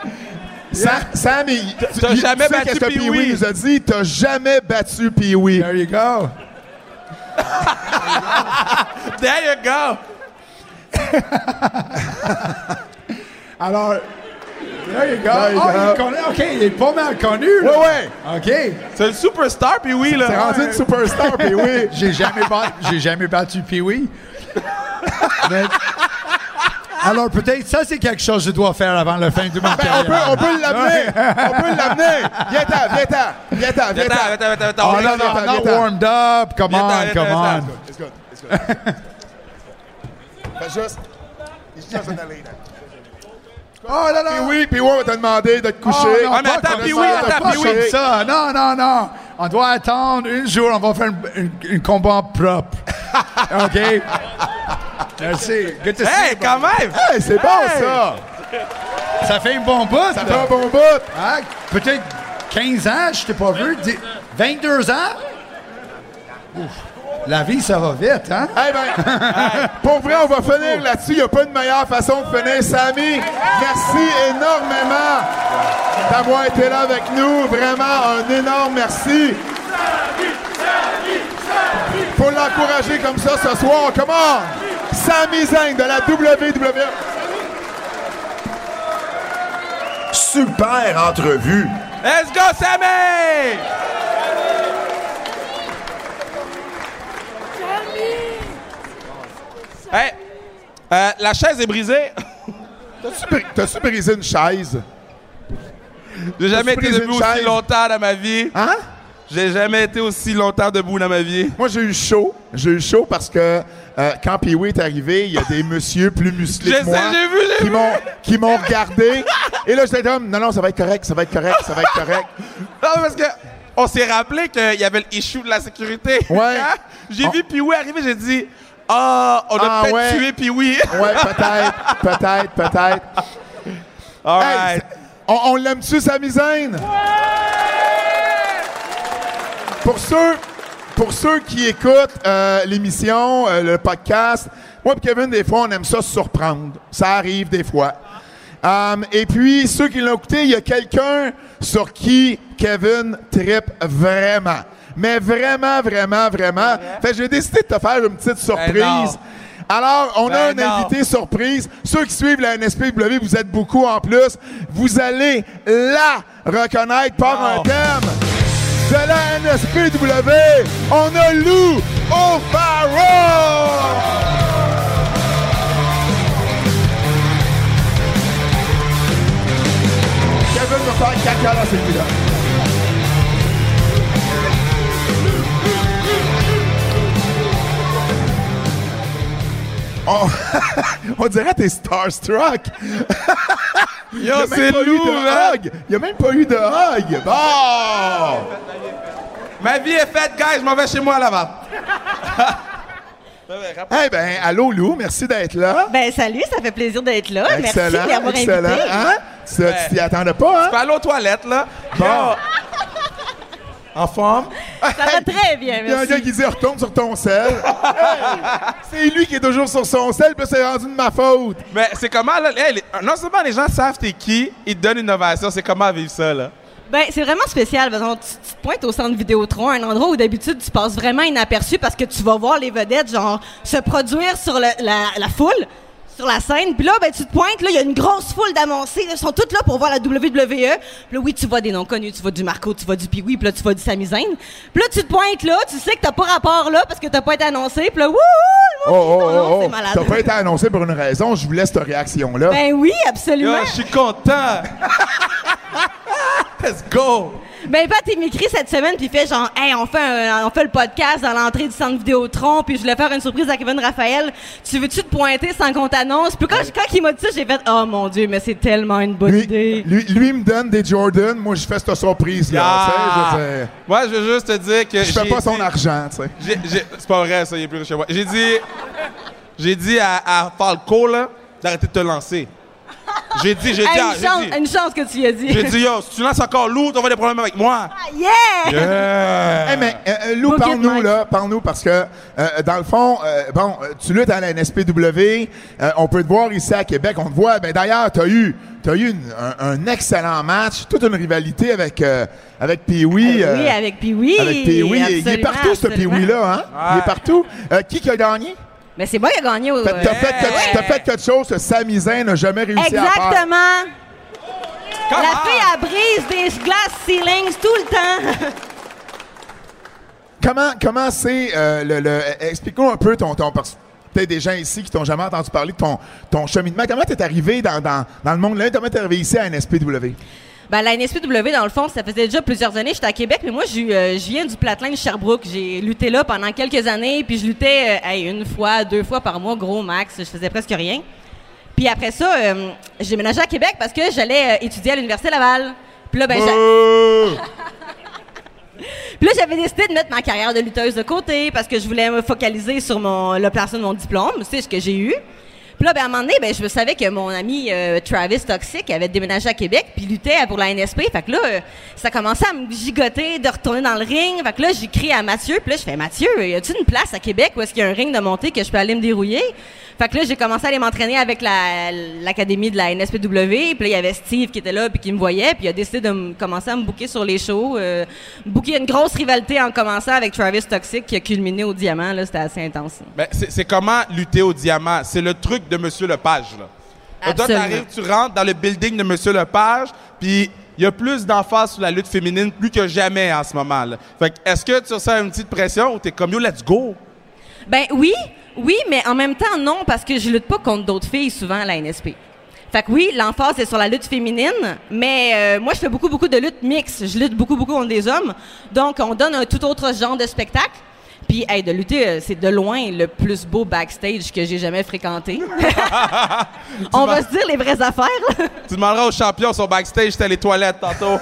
Sa- Sam, il- T'as jamais sais battu Pee-wee. Pee-wee nous a dit? T'as jamais battu Pee-Wee. There you go. There you go! Alors, there you go. There you oh, go. il connaît. OK, il est pas mal connu. là. Ouais, ouais. OK. C'est le superstar, puis oui, là. C'est rendu une superstar, Pee-Wee. J'ai jamais, jamais battu Pee-Wee. Mais- Alors, peut-être ça, c'est quelque chose que je dois faire avant la fin de ma Ben, carrière. on peut, on peut l'amener. On peut l'amener. Viens-t'en, viens-t'en. Viens-t'en, Viens-t'en, viens-t'en. viens-t'en, viens-t'en, viens-t'en. Oh, On non, est non, là. viens-t'en, not warmed up. Come on, come on. It's good, it's good. Fais juste. Lead. Oh là là. Pee-Wee, Pee-Wee, on va te demander de te coucher. Oh, non, Ah, attends, comme Pee-Wee, ça, attends, comme ça. Non, non, non. On doit attendre un jour. On va faire un, un- un combat propre. OK? Merci. Good to see Hey, you, quand même! Hey, c'est bon, ça. Ça fait un bon bout. Ça là. fait un bon bout. Ah, Peut-être 15 ans, je t'ai pas vu. Dix- 22 ans? Ouf. La vie, ça va vite, hein? Eh ben, pour vrai, on va finir là-dessus. Il n'y a pas de meilleure façon de finir. Samy, merci énormément d'avoir été là avec nous. Vraiment, un énorme merci. Faut l'encourager comme ça ce soir. Comment? Samy Zayn de la WWE. Super entrevue. Let's go, Sammy! Hey, euh, la chaise est brisée. T'as-tu bri- brisé une chaise? J'ai jamais été debout aussi chaise? longtemps dans ma vie. Hein? J'ai jamais été aussi longtemps debout dans ma vie. Moi, j'ai eu chaud. J'ai eu chaud parce que euh, quand Pee-Wee est arrivé, il y a des messieurs plus musclés que moi vu, qui m'ont qui m'ont regardé. Et là, j'étais comme, non, non, ça va être correct, ça va être correct, ça va être correct. Non, parce que on s'est rappelé qu'il y avait l'issue de la sécurité. Ouais. J'ai On- vu Pee-Wee arriver, j'ai dit Ah, on a Ah, peut-être ouais. tué Pee-Wee. Ouais, peut-être, peut-être, peut-être. All Hey, right. on on l'aime-tu, sa misaine? Pour ceux, pour ceux qui écoutent euh, l'émission, euh, le podcast, moi et Kevin, des fois, on aime ça se surprendre. Ça arrive des fois. Um, et puis, ceux qui l'ont écouté, il y a quelqu'un sur qui Kevin trippe vraiment. Mais vraiment, vraiment, vraiment. Fait que j'ai décidé de te faire une petite surprise. non. Alors, on a un Ben non. invité surprise. Ceux qui suivent la NSPW, vous êtes beaucoup en plus. Vous allez la reconnaître par un thème de la NSPW. On a Lou O'Farrell! Kevin va faire caca dans. On, on dirait que t'es starstruck. Il y a Yo, même c'est pas eu Lou, de man. hug. Il n'y a même pas eu de hug. Bon! Ma vie est faite, guys. Je m'en vais chez moi là-bas. Eh ben, allô Lou, merci d'être là. Ben salut, ça fait plaisir d'être là. excellent, Merci d'avoir excellent. invité. Hein? Tu tu t'y attendais pas, hein? Pas aller aux toilettes, là. Bon. En forme? Ça va très bien, Il y a un merci. gars qui dit retourne sur ton sel. Hey! c'est lui qui est toujours sur son sel, puis c'est rendu de ma faute. Mais c'est comment, là? hey, les- non seulement les gens savent t'es qui, ils te donnent une ovation. C'est comment vivre ça, là? Ben, c'est vraiment spécial. Parce que tu, tu te pointes au centre Vidéotron, un endroit où d'habitude tu passes vraiment inaperçu parce que tu vas voir les vedettes genre se produire sur le- la, la foule, sur la scène. Puis là, ben, tu te pointes, là, il y a une grosse foule d'annoncés. Ils sont tous là pour voir la WWE. Puis là, oui, tu vois des noms connus. Tu vois du Marco, tu vois du Pee-Wee, puis là, tu vois du Sami Zayn. Puis là, tu te pointes là, tu sais que t'as pas rapport là parce que t'as pas été annoncé. Puis là, wouhou, le Oh, monde oh, nom, oh, c'est oh. malade. T'as pas été annoncé pour une raison, je voulais cette réaction-là. Ben oui, absolument. je suis content. Let's go. Ben Pat, il m'écrit cette semaine puis il fait genre hey on fait un- on fait le podcast dans l'entrée du centre Vidéotron puis je voulais faire une surprise à Kevin Raphaël. Tu veux-tu te pointer sans qu'on t'annonce? Puis quand, quand il m'a dit ça, j'ai fait oh mon dieu mais c'est tellement une bonne Lui, idée. lui, lui me donne des Jordan, moi je fais cette surprise-là. Ah. tu sais, je veux dire. Moi, je veux juste te dire que. Je fais pas son argent, tu sais. C'est pas vrai, ça, il est plus riche que moi. J'ai dit. J'ai dit à, à Falco, là, d'arrêter de te lancer. J'ai dit, j'ai dit, ah, une, j'ai chance, dit. une chance que tu y as dit. J'ai dit, yo, si tu lances encore Lou, t'auras des problèmes avec moi. Ah, yeah! Yeah! Hey, mais euh, euh, Lou, Book it, parle-nous, Mike. là, parle-nous, parce que, euh, dans le fond, euh, bon, euh, tu luttes à la NSPW, euh, on peut te voir ici à Québec, on te voit, ben d'ailleurs, t'as eu, t'as eu une- un, un excellent match, toute une rivalité avec, euh, avec Pee-Wee. Euh, oui, euh, avec Pee-Wee. Avec Pee-Wee. Il est absolument, partout, ce absolument. Pee-Wee-là, hein? Il est partout. Euh, qui qui a gagné? Mais c'est moi qui ai gagné. au- que T'as fait, quelque- t'as fait quelque chose que Sami Zayn n'a jamais réussi à faire. Exactement. Come La on! fille, elle brise des glass ceilings tout le temps. Comment comment c'est euh, le, le- explique-nous un peu ton ton parce- peut-être des gens ici qui t'ont jamais entendu parler de ton ton cheminement. Comment t'es arrivé dans, dans, dans le monde? Là Comment t'es arrivé ici à NSPW Ben, la NSPW, dans le fond, ça faisait déjà plusieurs années. J'étais à Québec, mais moi, je, euh, je viens du platelin de Sherbrooke. J'ai lutté là pendant quelques années, puis je luttais euh, hey, une fois, deux fois par mois, gros max. Je faisais presque rien. Puis après ça, euh, j'ai déménagé à Québec parce que j'allais étudier à l'Université Laval. Puis là, ben, j'a- Puis là, j'avais décidé de mettre ma carrière de lutteuse de côté parce que je voulais me focaliser sur mon, l'obtention de mon diplôme, c'est ce que j'ai eu. Puis là, ben, à un moment donné, ben, je savais que mon ami euh, Travis Toxic avait déménagé à Québec puis luttait pour la NSP. Fait que là, euh, ça commençait à me gigoter de retourner dans le ring. Fait que là, j'écris à Mathieu. Puis là, je fais Mathieu, y a-tu une place à Québec où est-ce qu'il y a un ring de montée que je peux aller me dérouiller? Fait que là, j'ai commencé à aller m'entraîner avec la- l'académie de la NSPW. Puis là, il y avait Steve qui était là puis qui me voyait. Puis il a décidé de me- commencer à me booker sur les shows. Euh, booker une grosse rivalité en commençant avec Travis Toxic qui a culminé au diamant. Là, c'était assez intense. Ben, c'est comment lutter au diamant? C'est le truc de Monsieur Lepage, là. Toi, Absolument. t'arrives, tu rentres dans le building de Monsieur Lepage, puis il y a plus d'emphase sur la lutte féminine plus que jamais en ce moment. Là. Fait que, est-ce que tu ressens une petite pression ou t'es comme yo, let's go? Ben oui, oui, mais en même temps non, parce que je lutte pas contre d'autres filles souvent à la NSP. Fait que oui, l'emphase est sur la lutte féminine, mais euh, moi je fais beaucoup beaucoup de lutte mixte. Je lutte beaucoup beaucoup contre des hommes, donc on donne un tout autre genre de spectacle. Puis hey, de lutter, euh, c'est de loin le plus beau backstage que j'ai jamais fréquenté. on va se dire les vraies affaires. là. Tu demanderas aux champions sur backstage, c'était les toilettes tantôt.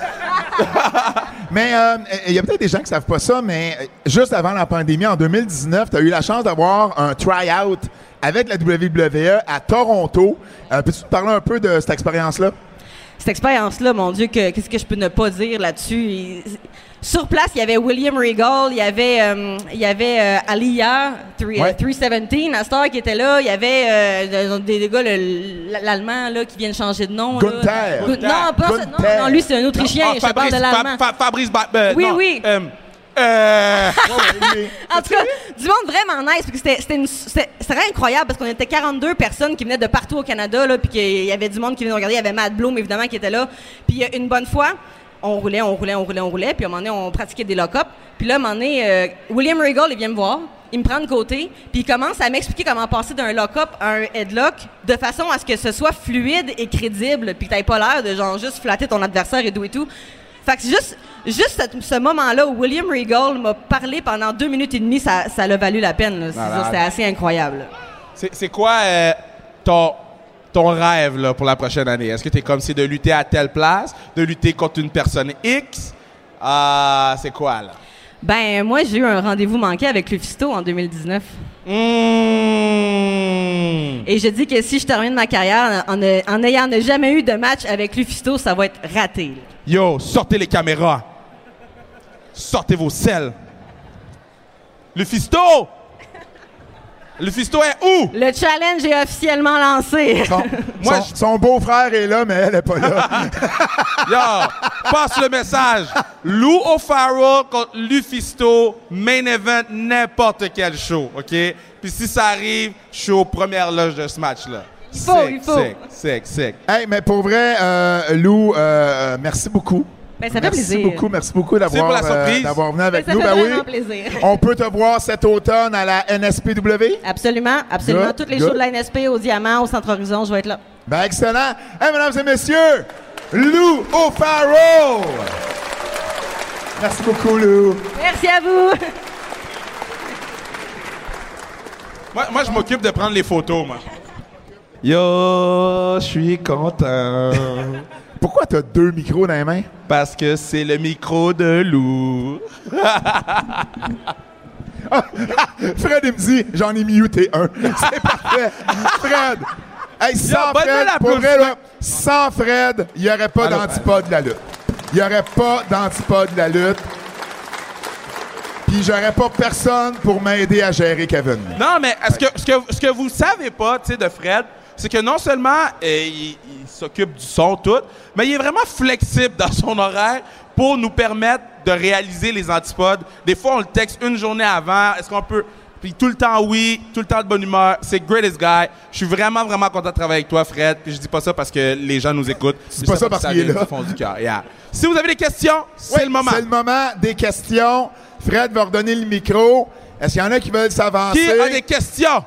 Mais euh, il y a peut-être des gens qui savent pas ça, mais euh, juste avant la pandémie, en 2019, tu as eu la chance d'avoir un try-out avec la WWE à Toronto. Euh, Peux-tu te parler un peu de cette expérience-là? Cette expérience-là, mon Dieu, que- qu'est-ce que je peux ne pas dire là-dessus? Sur place, il y avait William Regal, il y avait, euh, il y avait euh, Aliyah, three- Ouais. euh, 317, Astor qui était là, il y avait euh, des, des gars, le- l'Allemand là, qui vient de changer de nom. là. Gunther. Gu- Non, pas non, Gunther. non, lui, c'est un Autrichien, Ah, je parle Fabrice, de l'Allemand. Fa- Fa- Fabrice Ba- euh, Oui, non, oui. Euh, En tout cas, du monde vraiment nice. C'était, c'était, une- c'était- c'était vraiment incroyable parce qu'on était 42 personnes qui venaient de partout au Canada. Là, puis qu'il y avait du monde qui venait nous regarder. Il y avait Matt Bloom, évidemment, qui était là. Puis euh, une bonne fois, on roulait, on roulait, on roulait, on roulait. Puis à un moment donné, on pratiquait des lock-up. Puis là, à un moment donné, euh, William Regal, il vient me voir. Il me prend de côté. Puis il commence à m'expliquer comment passer d'un lock-up à un headlock de façon à ce que ce soit fluide et crédible. Puis que t'aies pas l'air de genre juste flatter ton adversaire et tout et tout. Fait que c'est juste, juste ce, ce moment-là où William Regal m'a parlé pendant deux minutes et demie, ça, ça l'a valu la peine. C'est-. C'était assez incroyable. c'est c'est quoi euh, ton, ton rêve là, pour la prochaine année? Est-ce que tu es comme si de lutter à telle place, de lutter contre une personne X? Ah, c'est quoi là? Ben, moi, j'ai eu un rendez-vous manqué avec Lufisto en 2019. Mmh. Et je dis que si je termine ma carrière en, en n'ayant ne jamais eu de match avec Lufisto, ça va être raté. Yo, sortez les caméras. Sortez vos selles. Le fisto! Le fisto est où? Le challenge est officiellement lancé. Son, Moi, son- son beau-frère est là, mais elle est pas là. Yo, passe le message. Lou O'Farrell contre Lufisto, main event, n'importe quel show, OK? Puis si ça arrive, je suis aux premières loges de ce match-là. Il faut, il faut. Sick, sick, sick. hey, mais pour vrai, euh, Lou, euh, merci beaucoup. Ben, ça fait merci plaisir. beaucoup, merci beaucoup d'avoir euh, d'avoir venu avec Ben, ça nous. fait Ben vraiment oui. plaisir. On peut te voir cet automne à la NSPW. Absolument, absolument. Good, Toutes les good. shows de la NSP au Diamant, au Centre Horizon, je vais être là. Ben excellent. Hey, mesdames et messieurs, Lou O'Farrell. Merci beaucoup, Lou. Merci à vous. Moi, moi je m'occupe de prendre les photos, moi. Yo, je suis content. Pourquoi t'as deux micros dans les mains? Parce que c'est le micro de Lou. Fred, il me dit, j'en ai muté un. C'est parfait. Fred. Hey, sans Fred, pour vrai, là, sans Fred, il n'y aurait pas d'antipode de la lutte. Il n'y aurait pas d'antipode de la lutte. Puis j'aurais pas personne pour m'aider à gérer Kevin. Non, mais ce que, ce que, ce que vous savez pas, tu sais, de Fred, c'est que non seulement euh, il, il s'occupe du son, tout, mais il est vraiment flexible dans son horaire pour nous permettre de réaliser les antipodes. Des fois, on le texte une journée avant. Est-ce qu'on peut... Puis tout le temps, oui, tout le temps de bonne humeur. C'est greatest guy. Je suis vraiment, vraiment content de travailler avec toi, Fred. Puis je dis pas ça parce que les gens nous écoutent. C'est pas ça parce qu'il est là. du fond du cœur. Yeah. Si vous avez des questions, c'est Oui, le moment. C'est le moment des questions. Fred va redonner le micro. Est-ce qu'il y en a qui veulent s'avancer? Qui a des questions?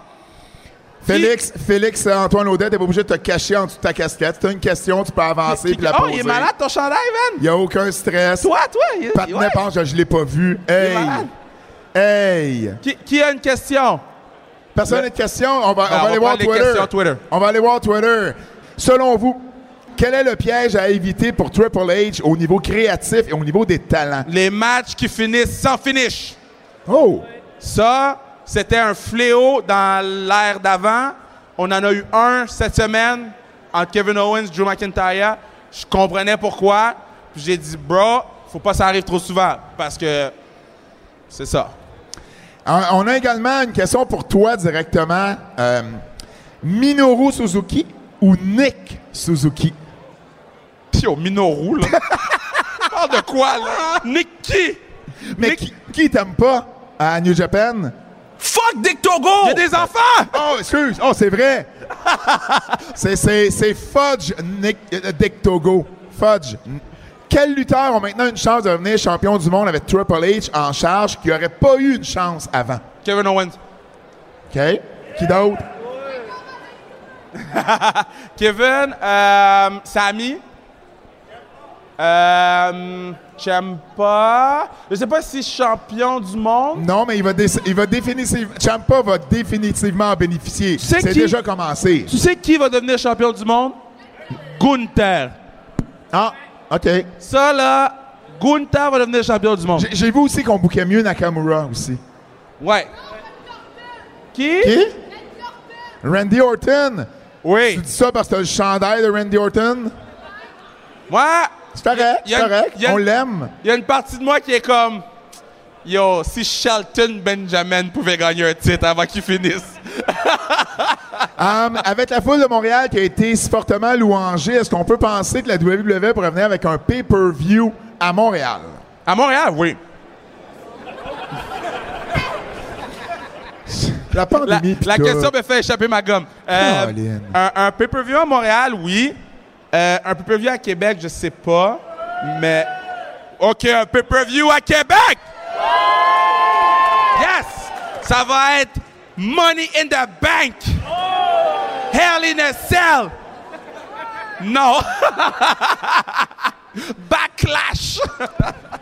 Félix, Félix Antoine Audet, t'es pas obligé de te cacher en dessous de ta casquette. T'as une question, tu peux avancer puis la oh, poser. il est malade ton chandail, man! Il n'y a aucun stress. Toi, toi! il- Patinet ouais. pense que je l'ai pas vu. Il est Hey! Hey! Qui, qui a une question? Personne n'a de questions? On va, Ben, on va on aller va voir Twitter. Twitter. On va aller voir Twitter. Selon vous, quel est le piège à éviter pour Triple H au niveau créatif et au niveau des talents? Les matchs qui finissent sans finish. Oh! Ça, c'était un fléau dans l'ère d'avant. On en a eu un cette semaine entre Kevin Owens et Drew McIntyre. Je comprenais pourquoi. Puis j'ai dit, bro, faut pas que ça arrive trop souvent parce que c'est ça. Euh, On a également une question pour toi directement. Euh, Minoru Suzuki ou Nick Suzuki? Pio, Minoru, là? Parle de quoi, là? Nick qui? Mais qui, qui t'aime pas à New Japan? Fuck Dick Togo! Il y a des enfants! Oh, excuse! Oh, c'est vrai! c'est, c'est, c'est Fudge Nick, euh, Dick Togo. Fudge. Quels lutteurs ont maintenant une chance de devenir champion du monde avec Triple H en charge qui n'aurait pas eu une chance avant? Kevin Owens. OK? Qui d'autre? Kevin, euh, Samy. Euh, J'aime pas. Je sais pas si champion du monde. Non, mais il va, dé- il va définitivement. Champa va définitivement en bénéficier. sais C'est qui? déjà commencé. Tu sais qui va devenir champion du monde? Gunther. Ah, OK. Ça, là, Gunther va devenir champion du monde. J'ai- vu aussi qu'on bouquait mieux Nakamura aussi. Ouais. Qui? Qui? Randy Orton. Oui. Tu dis ça parce que t'as le chandail de Randy Orton? Moi, C'est correct, c'est On l'aime. il y a une partie de moi qui est comme... Yo, si Shelton Benjamin pouvait gagner un titre avant qu'il finisse. Um, avec la foule de Montréal qui a été si fortement louangée, est-ce qu'on peut penser que la WWE pourrait venir avec un pay-per-view à Montréal? À Montréal, oui. La La, pandémie. question me fait échapper ma gomme. Euh, un pay-per-view à Montréal, oui. Euh, un pay-per-view à Québec, je sais pas. Mais. OK, un pay-per-view à Québec! Yes! Ça va être Money in the Bank! Hell in a Cell! Non! Backlash!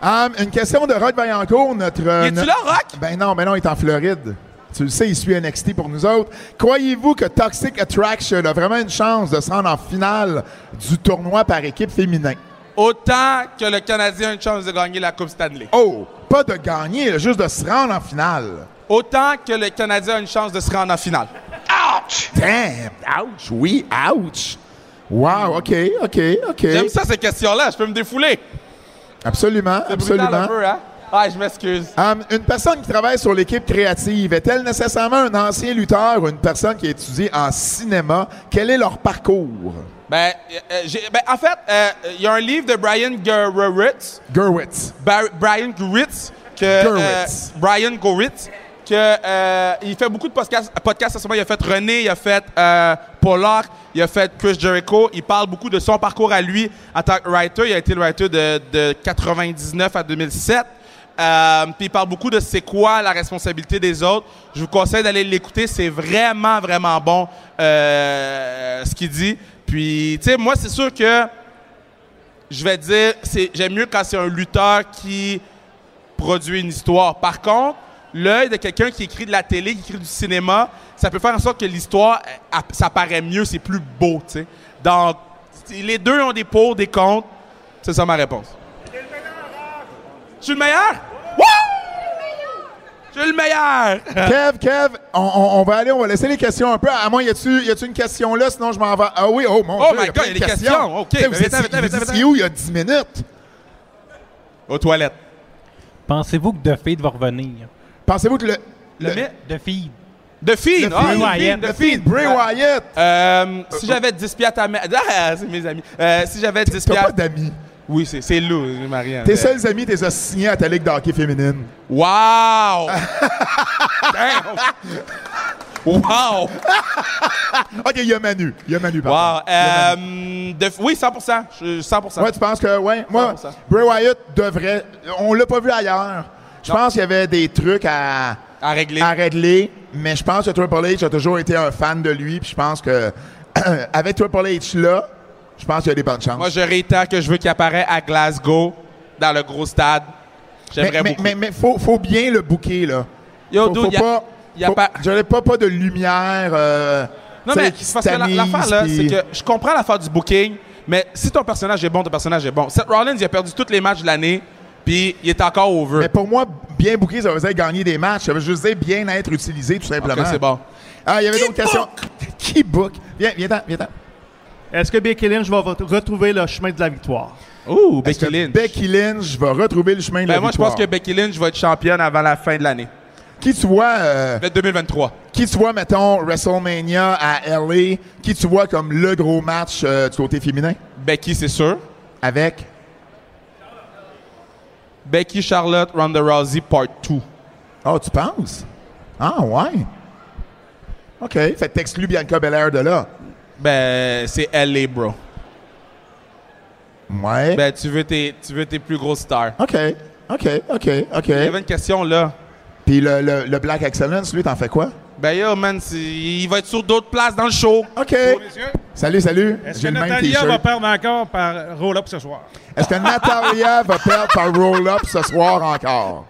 Um, une question de Rock Vaillancourt, notre... euh, Es-tu notre- là, Rock? Ben non, ben non, il est en Floride. Tu le sais, il suit NXT pour nous autres. Croyez-vous que Toxic Attraction a vraiment une chance de se rendre en finale du tournoi par équipe féminin? Autant que le Canadien a une chance de gagner la Coupe Stanley. Oh, pas de gagner, juste de se rendre en finale. Autant que le Canadien a une chance de se rendre en finale. Damn! Ouch! Oui, ouch! Wow, OK, OK, OK. J'aime ça, ces questions-là. Je peux me défouler. Absolument, absolument. un peu, hein? Ah, je m'excuse. Um, une personne qui travaille sur l'équipe créative, est-elle nécessairement un ancien lutteur ou une personne qui a étudié en cinéma? Quel est leur parcours? Ben, euh, j'ai- ben, en fait, euh, il y a un livre de Brian Gerwitz. Bar- Brian Gurwitz, que Gurwitz. euh, Brian Gurwitz, que euh, il fait beaucoup de podcasts. podcasts en ce moment. Il a fait René, il a fait euh, Polar, il a fait Chris Jericho. Il parle beaucoup de son parcours à lui en tant que writer. Il a été le writer de, de 99 à 2007. Euh, puis il parle beaucoup de c'est quoi la responsabilité des autres. Je vous conseille d'aller l'écouter. C'est vraiment, vraiment bon euh, ce qu'il dit. Puis, tu sais, moi, c'est sûr que je vais dire, j'aime mieux quand c'est un lutteur qui produit une histoire. Par contre, l'œil de quelqu'un qui écrit de la télé, qui écrit du cinéma, ça peut faire en sorte que l'histoire, euh, ça paraît mieux, c'est plus beau, tu sais. Donc, les deux ont des pour, des contre. C'est ça ma réponse. Je suis le meilleur? Je suis le meilleur! Kev, Kev, on, on- on va aller, on va laisser les questions un peu. À moins, y a-tu y a-tu une question là? Sinon, je m'en vais. Ah oui, oh mon Oh Dieu. my God, il y a de des questions. OK, Tu sais, ben, vous viens. où il y a 10 minutes? Aux toilettes. Pensez-vous que The Feed va revenir? Pensez-vous que le. Le, le- mi- The Feed. The Fiend! The Ah, Fiend, The Wyatt. Fiend, The Feed, Bray Wyatt. Euh, si j'avais 10 piastres à mettre... Ah, c'est mes amis. Euh, si j'avais 10 T'as pas piastres... d'amis. Oui, c'est c'est Lou, Marianne. Tes seuls amis, t'es signés à ta ligue d'hockey féminine. Wow! Wow! OK, il y a Manu. Il y a Manu, par Wow! Manu. Euh, de- oui, 100%. Je- 100%. Ouais, tu penses que, ouais, moi, 100%. Bray Wyatt devrait. On l'a pas vu ailleurs. Je pense qu'il y avait des trucs à, À régler. à régler, mais je pense que Triple H a toujours été un fan de lui, puis je pense que avec Triple H là, je pense qu'il y a des bonnes chances. Moi, je réitère que je veux qu'il apparaisse à Glasgow, dans le gros stade. J'aimerais mais, beaucoup. mais, mais faut, faut bien le booker, là. Yo, faut, dude, faut y a- pas. y a faut- pas- J'aurais pas, pas de lumière. euh, Non, mais parce que l'affaire, là, puis- c'est que je comprends l'affaire du booking, mais si ton personnage est bon, ton personnage est bon. Seth Rollins, il a perdu tous les matchs de l'année, puis il est encore over. Mais pour moi, bien booker, ça veut dire gagner des matchs. Ça veut juste dire bien être utilisé, tout simplement. Ok, c'est bon. Ah, il y avait d'autres questions? Qui book? Viens, viens-t'en, viens-t'en. Est-ce que Becky Lynch va re- retrouver le chemin de la victoire? Ouh, Est-ce Becky que Lynch. Becky Lynch va retrouver le chemin de Ben, la moi, je victoire? pense que Becky Lynch va être championne avant la fin de l'année. Qui tu vois, euh, Le 2023. qui tu vois, mettons, WrestleMania à LA, qui tu vois comme le gros match euh, du côté féminin? Becky, c'est sûr. Avec? Becky Charlotte Ronda Rousey Part 2. Oh, tu penses? Ah, ouais. OK. Fait que t'exclus Bianca Belair de là. Ben, c'est LA, bro. Ouais. Ben, tu veux tes, tu veux tes plus grosses stars. OK. OK, OK, OK. Il y avait une question là. Puis le, le, le Black Excellence, lui, t'en fais quoi? Ben, yo, man, il va être sur d'autres places dans le show. OK. Salut, salut. Est-ce que Natalia va perdre encore par roll-up ce soir? Est-ce que Natalia va perdre par roll-up ce soir encore?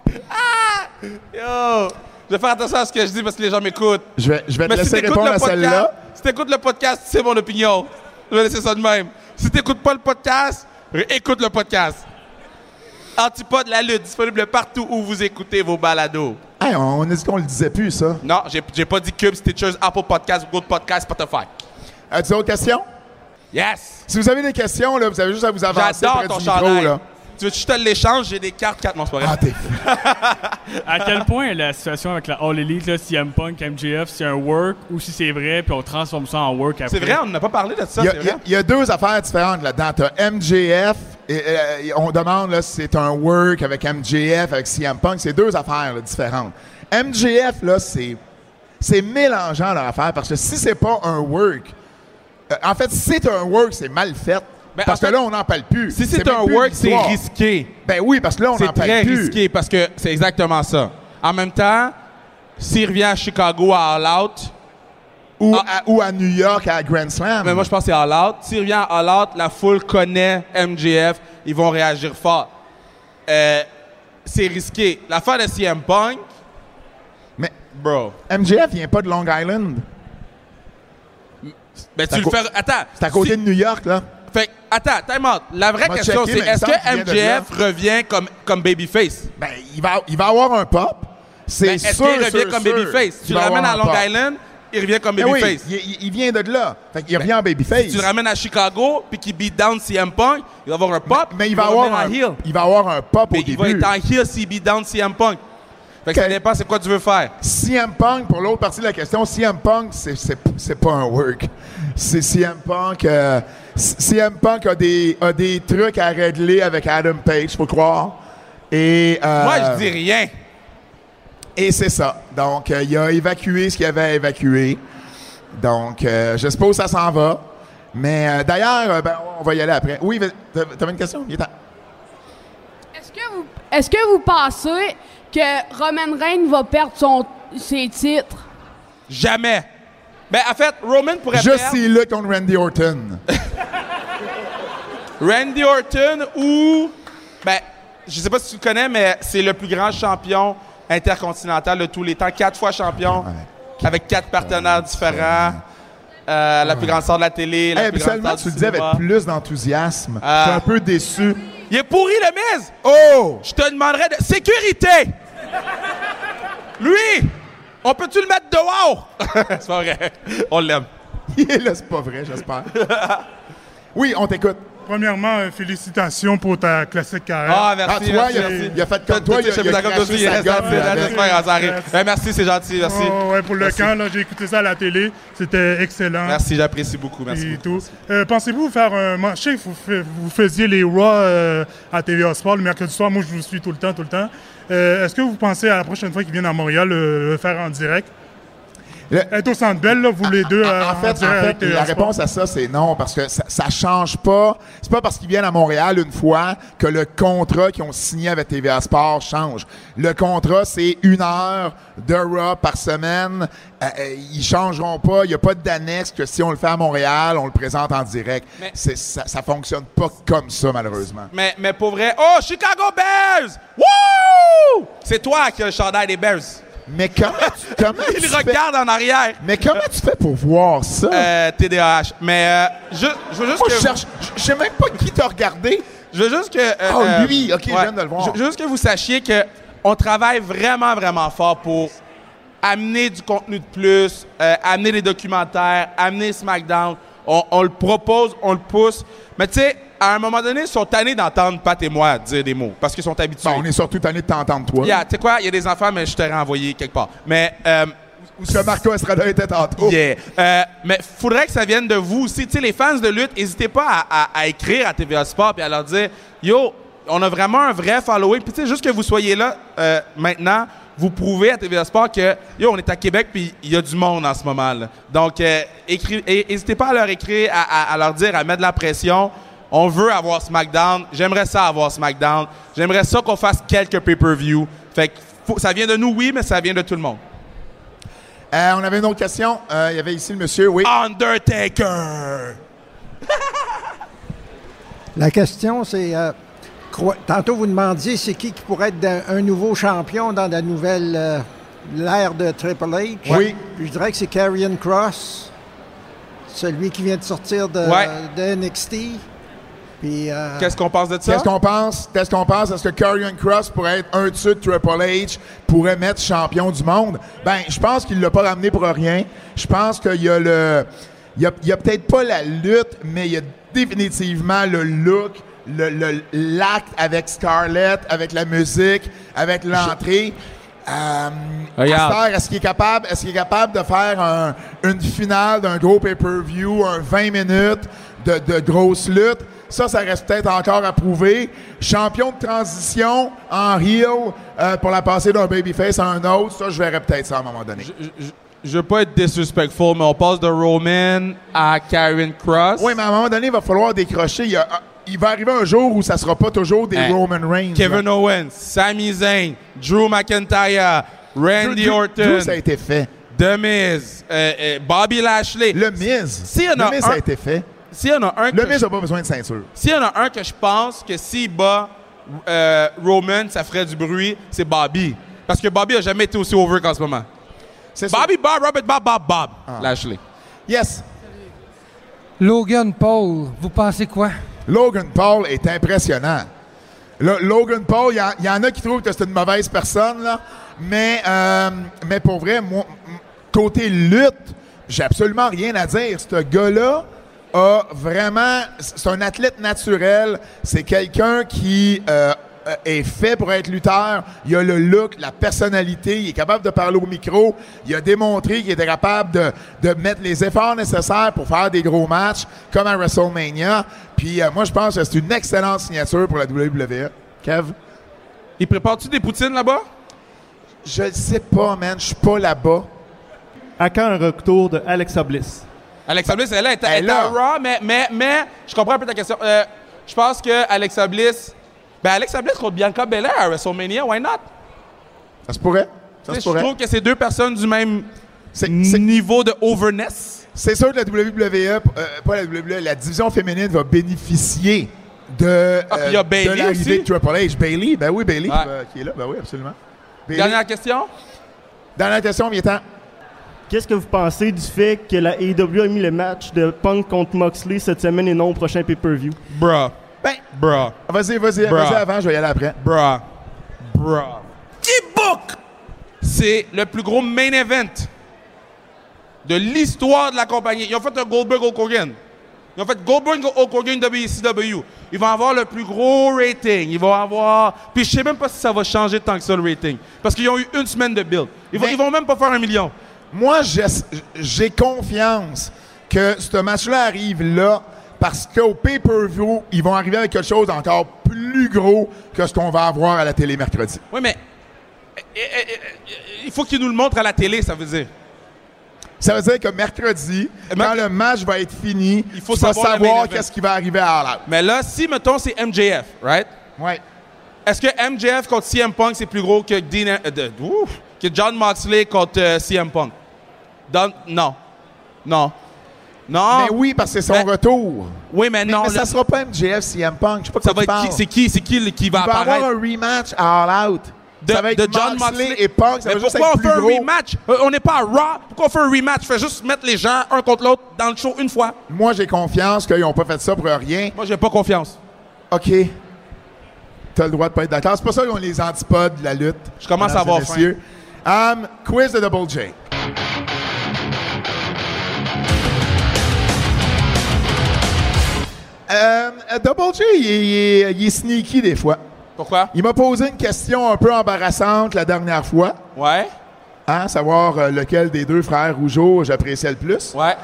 Yo! Je vais faire attention à ce que je dis parce que les gens m'écoutent. Je vais, je vais te laisser répondre le à celle-là. Si t'écoutes le podcast, c'est mon opinion. Je vais laisser ça de même. Si t'écoutes pas le podcast, écoute le podcast. Antipode la lutte, disponible partout où vous écoutez vos balados. Hey, on dit qu'on le disait plus, ça? Non, j'ai j'ai pas dit Cube, Stitchers, Apple Podcast, Google Podcast, Spotify. As-tu d'autres questions? Yes! Si vous avez des questions, là, vous avez juste à vous avancer J'adore près ton du micro. chandail. Là. Tu veux que je te l'échange? J'ai des cartes 4 non, c'est pas vrai. Ah, t'es À quel point la situation avec la All Elite, là, CM Punk, MJF, c'est un work ou si c'est vrai, puis on transforme ça en work après? C'est vrai, on n'a pas parlé de ça, Il y, a, y y deux affaires différentes là-dedans. T'as MJF, et, on demande là, si c'est un work avec MJF, avec CM Punk. C'est deux affaires là, différentes. MJF, là, c'est, c'est mélangeant leur affaire parce que si c'est pas un work, euh, en fait, si c'est un work, c'est mal fait. Ben, parce fait, que là, on n'en parle plus. Si c'est un work, c'est risqué. Ben oui, parce que là, on C'est n'en parle très plus. risqué parce que c'est exactement ça. En même temps, s'il revient à Chicago à All Out, Ou, à, ou à New York à Grand Slam. Ah. mais moi je pense que c'est All Out. S'il revient à All Out, la foule connaît MJF, ils vont réagir fort. Euh, c'est risqué. L'affaire de CM Punk, Mais bro, MJF vient pas de Long Island. ben C'est à tu le fais. Attends. C'est à côté si- de New York, là. Attends, time out. La vraie question, checker, c'est est-ce il que MJF revient comme, comme babyface? Ben, il va, il va avoir un pop. C'est Ben, Est-ce sûr, qu'il revient sûr, comme sûr babyface? Tu le va ramènes à Long pop. Island, il revient comme Ben oui, babyface. il, il- il vient de là. Fait qu'il revient en babyface. Si tu le ramènes à Chicago, puis qu'il beat down CM Punk, il va avoir un pop. mais il va, avoir un, heel. il va avoir un pop Mais au il début. va être en heel s'il beat down CM Punk. Fait que ça Ok. dépend c'est quoi tu veux faire. CM Punk, pour l'autre partie de la question, CM Punk, c'est- c'est c'est pas un work. C'est CM Punk. euh, CM Punk a des, a des trucs à régler avec Adam Page, faut croire. Et, euh, Moi, je dis rien. Et c'est ça. Donc, euh, il a évacué ce qu'il avait à évacuer. Donc, euh, je suppose que ça s'en va. Mais euh, d'ailleurs, euh, ben, on va y aller après. Oui, t'avais une question? Il est temps. Est-ce que vous, est-ce que vous pensez que Roman Reigns va perdre son, ses titres? Jamais. Ben, en fait, Roman pourrait Juste perdre s'il est contre Randy Orton. Randy Orton ou... Ben, je sais pas si tu le connais, mais c'est le plus grand champion intercontinental de tous les temps. Quatre fois champion, avec quatre partenaires différents. Euh, la plus grande star de la télé, la Hey, plus grande habituellement, star tu le dis avec plus d'enthousiasme. Ah. Je suis un peu déçu. Il est pourri, le Miz! Oh! Je te demanderais de... Sécurité! Lui, on peut-tu le mettre dehors? c'est pas vrai. On l'aime. là, c'est pas vrai, j'espère. oui, on t'écoute. Premièrement, euh, félicitations pour ta classique carrière. Ah, merci. Ah, tu vois, il a- il a fait comme toi, il a- il a craché aussi, sa gomme merci, c'est gentil, merci. Oh, ouais, pour le Merci. camp, j'ai écouté ça à la télé. C'était excellent. Merci, j'apprécie beaucoup. Merci. Et tout. Euh, Pensez-vous faire un match? Je sais que vous, fa- vous faisiez les Raw euh, à TVA Sport le mercredi soir. Moi, je vous suis tout le temps, tout le temps. Est-ce que vous pensez à la prochaine fois qu'ils viennent à Montréal le faire en direct? Être au Centre là, vous les deux, euh, En fait, en direct fait, TVA la réponse à ça, c'est non, parce que ça, ça change pas. C'est pas parce qu'ils viennent à Montréal une fois que le contrat qu'ils ont signé avec TVA Sport change. Le contrat, c'est une heure de Raw par semaine. Euh, euh, ils changeront pas. Il n'y a pas d'annexe que si on le fait à Montréal, on le présente en direct. Mais- C'est- ça, ça fonctionne pas comme ça, malheureusement. Mais, mais pour vrai, oh, Chicago Bears! Wouh! C'est toi qui as le chandail des Bears. Mais comment tu, comment Il tu fais- regarde en arrière. Mais comment tu fais pour voir ça? Euh, TDAH. Mais euh, je, je veux juste Moi, que... je cherche. Je sais même pas qui t'a regardé. Je veux juste que... euh, Oh, lui, ok, je viens de le voir. Je je veux juste que vous sachiez que on travaille vraiment, vraiment fort pour amener du contenu de plus, euh, amener des documentaires, amener SmackDown. On, on le propose, on le pousse. Mais tu sais, à un moment donné, ils sont tannés d'entendre Pat et moi dire des mots parce qu'ils sont habitués. Bon, on est surtout tanné de t'entendre, toi. Yeah, tu sais quoi, il y a des enfants, mais je t'aurais envoyé quelque part. Mais... Euh, que Marco Estrada était tantôt. Yeah. Euh, mais faudrait que ça vienne de vous aussi. Tu sais, les fans de lutte, n'hésitez pas à, à- à écrire à TVA Sport et à leur dire Yo, on a vraiment un vrai following. Puis tu sais, juste que vous soyez là euh, maintenant, vous prouvez à TVA Sport que Yo, on est à Québec puis il y a du monde en ce moment. là. Donc, euh, n'hésitez pas à leur écrire, à, à- à leur dire, à mettre de la pression. On veut avoir SmackDown. J'aimerais ça avoir SmackDown. J'aimerais ça qu'on fasse quelques pay-per-view. Fait que faut- ça vient de nous, oui, mais ça vient de tout le monde. Euh, on avait une autre question. Euh, Il y avait ici le monsieur, oui. Undertaker! La question, c'est. euh, tantôt, vous demandiez c'est qui qui pourrait être un nouveau champion dans la nouvelle. euh, l'ère de Triple H. Oui. Puis je dirais que c'est Karrion Cross, celui qui vient de sortir de, Ouais. de NXT. Puis. euh, Qu'est-ce qu'on pense de ça? Qu'est-ce qu'on pense? Qu'est-ce qu'on pense? Est-ce que Karrion Cross pourrait être un dessus de Triple H, pourrait mettre champion du monde? Ben, je pense qu'il l'a pas ramené pour rien. Je pense qu'il y a le. Il y a, il y a peut-être pas la lutte, mais il y a définitivement le look, le, le- l'acte avec Scarlett, avec la musique, avec l'entrée. Euh, Regarde. est-ce qu'il est capable, est-ce qu'il est capable de faire un- une finale d'un gros pay-per-view, un 20 minutes de, de grosse lutte? Ça, ça reste peut-être encore à prouver. Champion de transition en heel euh, pour la passer d'un babyface à un autre, ça, je verrais peut-être ça à un moment donné. Je veux pas être disrespectful, mais on passe de Roman à Karen Cross. Oui, mais à un moment donné, il va falloir décrocher. Il, y a- il va arriver un jour où ça sera pas toujours des Hey, Roman Reigns. Kevin là. Owens, Sami Zayn, Drew McIntyre, Randy Drew- Orton. Drew, ça a été fait. The Miz, euh, euh, Bobby Lashley. Le Miz. S'il y en a le Miz, un- ça a été fait. S'il y en a un que n'a pas besoin de ceinture. S'il y en a un que je pense que s'il bat euh, Roman, ça ferait du bruit, c'est Bobby. Parce que Bobby a jamais été aussi over qu'en ce moment. Bobby Bob, Robert Bob, Bob, Bob. Lashley. Yes. Logan Paul, vous pensez quoi? Logan Paul est impressionnant. Lo- Logan Paul, il y, y en a qui trouvent que c'est une mauvaise personne, là, mais, euh, mais pour vrai, moi, côté lutte, j'ai absolument rien à dire. Ce gars-là a vraiment. C'est un athlète naturel. C'est quelqu'un qui euh, euh, est fait pour être lutteur. Il a le look, la personnalité. Il est capable de parler au micro. Il a démontré qu'il était capable de, de mettre les efforts nécessaires pour faire des gros matchs, comme à WrestleMania. Puis euh, moi, je pense que c'est une excellente signature pour la WWE. Kev? Il prépare-tu des poutines là-bas? Je ne sais pas, man. Je suis pas là-bas. À quand un retour de Alexa Bliss? Alexa Bliss, elle, est- elle Elle est à. Raw, mais, mais, mais je comprends un peu ta question. Euh, je pense que Alexa Bliss. Ben, Alexa Bliss contre Bianca Belair à WrestleMania, why not? Ça se pourrait. Ça se sais, Je pourrait. trouve que c'est deux personnes du même niveau de overness. C'est sûr que la WWE, euh, pas la WWE, la division féminine va bénéficier de, Ah, puis il y a euh, de l'arrivée de Triple H. Bailey, ben oui, Bailey Ouais. qui est là, ben oui, absolument. Dernière question? Dernière question, Viens-t'en. Qu'est-ce que vous pensez du fait que la AEW a mis le match de Punk contre Moxley cette semaine et non au prochain pay-per-view? Bruh. Ben, Bruh. Vas-y, vas-y, vas-y avant, je vais y aller après. Bruh. Bruh. Qui book? C'est le plus gros main event de l'histoire de la compagnie. Ils ont fait un Goldberg Hulk Hogan. Ils ont fait Goldberg Hulk Hogan WCW. Ils vont avoir le plus gros rating. Ils vont avoir. Puis je sais même pas si ça va changer tant que ça le rating. Parce qu'ils ont eu une semaine de build. Ils vont, ils vont même pas faire un million. Moi, j'ai- confiance que ce match-là arrive là parce qu'au pay-per-view, ils vont arriver avec quelque chose d'encore plus gros que ce qu'on va avoir à la télé mercredi. Oui, mais. eh, eh, eh, Il faut qu'ils nous le montrent à la télé, ça veut dire. Ça veut dire que mercredi, quand le match va être fini, il faut savoir qu'est-ce qui va arriver à All Out. Mais là, si, mettons, c'est MJF, right? Ouais. Est-ce que MJF contre CM Punk, c'est plus gros que, Dean, euh, de- ouf, que John Moxley contre euh, CM Punk? Non. Non. Non. Mais oui, parce que c'est son retour. Oui, mais non. Mais ça là- sera pas MJF, CM Punk. Je sais pas ça quoi va tu être qui? parles. C'est qui? C'est qui le- qui va Il va avoir un rematch à All Out. de, ça va être de John Moxley et Punk. Ça mais va juste pourquoi être on fait un gros. rematch? Euh, on n'est pas à Raw. Pourquoi on fait un rematch? Fait juste mettre les gens un contre l'autre dans le show une fois. Moi, j'ai confiance qu'ils n'ont pas fait ça pour rien. Moi, j'ai pas confiance. OK. T'as le droit de pas être d'accord. C'est pas ça qu'on les antipodes de la lutte. Je commence à avoir messieurs. Um, quiz de Double J. Euh, Double J, il est, il sneaky des fois. Pourquoi? Il m'a posé une question un peu embarrassante la dernière fois. Ouais. Hein, savoir euh, lequel des deux frères Rougeau j'appréciais le plus. Ouais.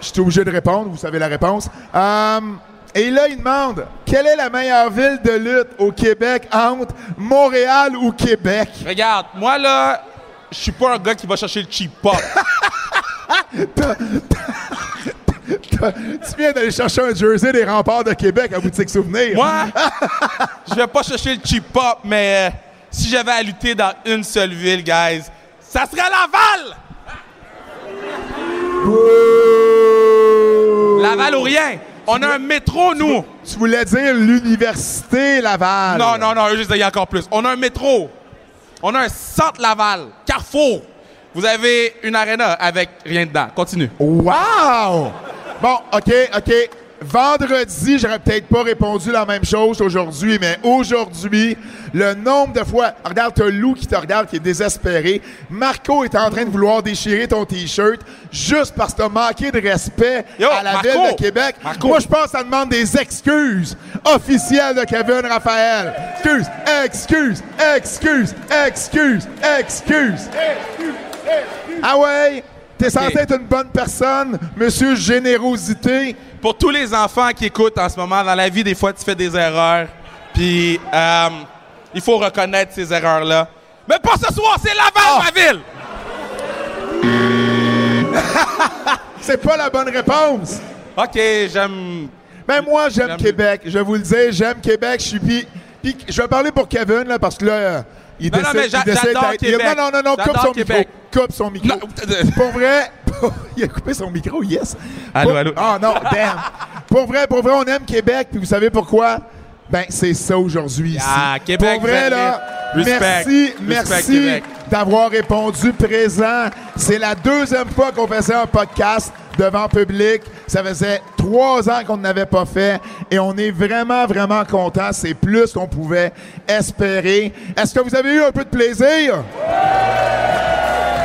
Je suis obligé de répondre, vous savez la réponse. Um, et là, il demande quelle est la meilleure ville de lutte au Québec entre Montréal ou Québec? Regarde, moi là, je suis pas un gars qui va chercher le cheap pop. tu viens d'aller chercher un jersey des remparts de Québec à boutique souvenir. Moi, je vais pas chercher le cheap pop, mais euh, si j'avais à lutter dans une seule ville, guys, ça serait Laval! Laval ou rien! On a un métro, nous! Tu voulais dire l'Université Laval. Non, non, non, juste y a encore plus. On a un métro. On a un centre Laval. Carrefour. Vous avez une arena avec rien dedans. Continue. Wow! Bon, OK, OK. Vendredi, j'aurais peut-être pas répondu la même chose aujourd'hui, mais aujourd'hui, le nombre de fois. Regarde, t'as Lou qui te regarde, qui est désespéré. Marco est en train de vouloir déchirer ton T-shirt juste parce que t'as manqué de respect à la Marco! ville de Québec. Marco! Moi, je pense que ça demande des excuses officielles de Kevin Raphaël. Excuse, excuse, excuse, excuse, excuse. Ah ouais? T'es censé être une bonne personne, monsieur générosité. Pour tous les enfants qui écoutent en ce moment, dans la vie, des fois, tu fais des erreurs. Puis, euh, il faut reconnaître ces erreurs-là. Mais pas ce soir, c'est Laval, ma ville! C'est pas la bonne réponse. OK, j'aime. Ben moi, j'aime Québec. Je vais vous le dire, j'aime Québec. Je suis puis, puis je vais parler pour Kevin là parce que là, euh, il Non, non, décide, mais j'adore Québec. Non, non, non, non, coupe son Québec. micro. Coupe son micro. pour vrai, il a coupé son micro, yes. Allô, Pour- allô. Ah non, damn. pour vrai, pour vrai, on aime Québec. Puis vous savez pourquoi? Ben c'est ça aujourd'hui ici. Ah, Québec, Pour vrai là, Respect. merci, Respect, merci d'avoir répondu présent. C'est la deuxième fois qu'on faisait un podcast devant public. Ça faisait trois ans qu'on n'avait pas fait et on est vraiment, vraiment content. C'est plus qu'on pouvait espérer. Est-ce que vous avez eu un peu de plaisir?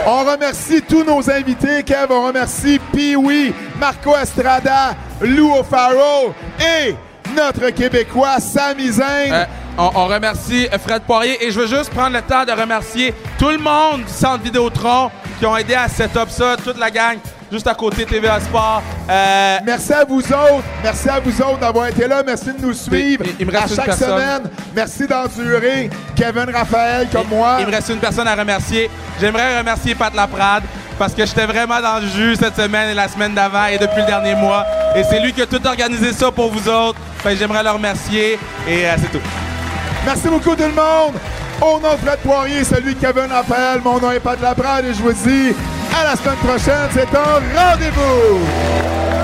On remercie tous nos invités, Kev. On remercie Pee-Wee, Marco Estrada, Lou O'Farrell et notre Québécois Zayn. Euh, on, remercie Fred Poirier et je veux juste prendre le temps de remercier tout le monde du Centre Vidéotron qui ont aidé à set-up ça, toute la gang, juste à côté TVA Sport. Euh, Merci à vous autres. Merci à vous autres d'avoir été là. Merci de nous suivre Il- il me à reste chaque personne. semaine. Merci d'endurer Kevin Raphaël comme moi. Il me reste une personne à remercier. J'aimerais remercier Pat Laprade parce que j'étais vraiment dans le jus cette semaine et la semaine d'avant et depuis le dernier mois. Et c'est lui qui a tout organisé ça pour vous autres. Que j'aimerais le remercier et euh, c'est tout. Merci beaucoup tout le monde. Au nom de Fred Poirier, celui de Kevin Raphaël, mon nom est Pat Laprade et je vous dis à la semaine prochaine, c'est un rendez-vous!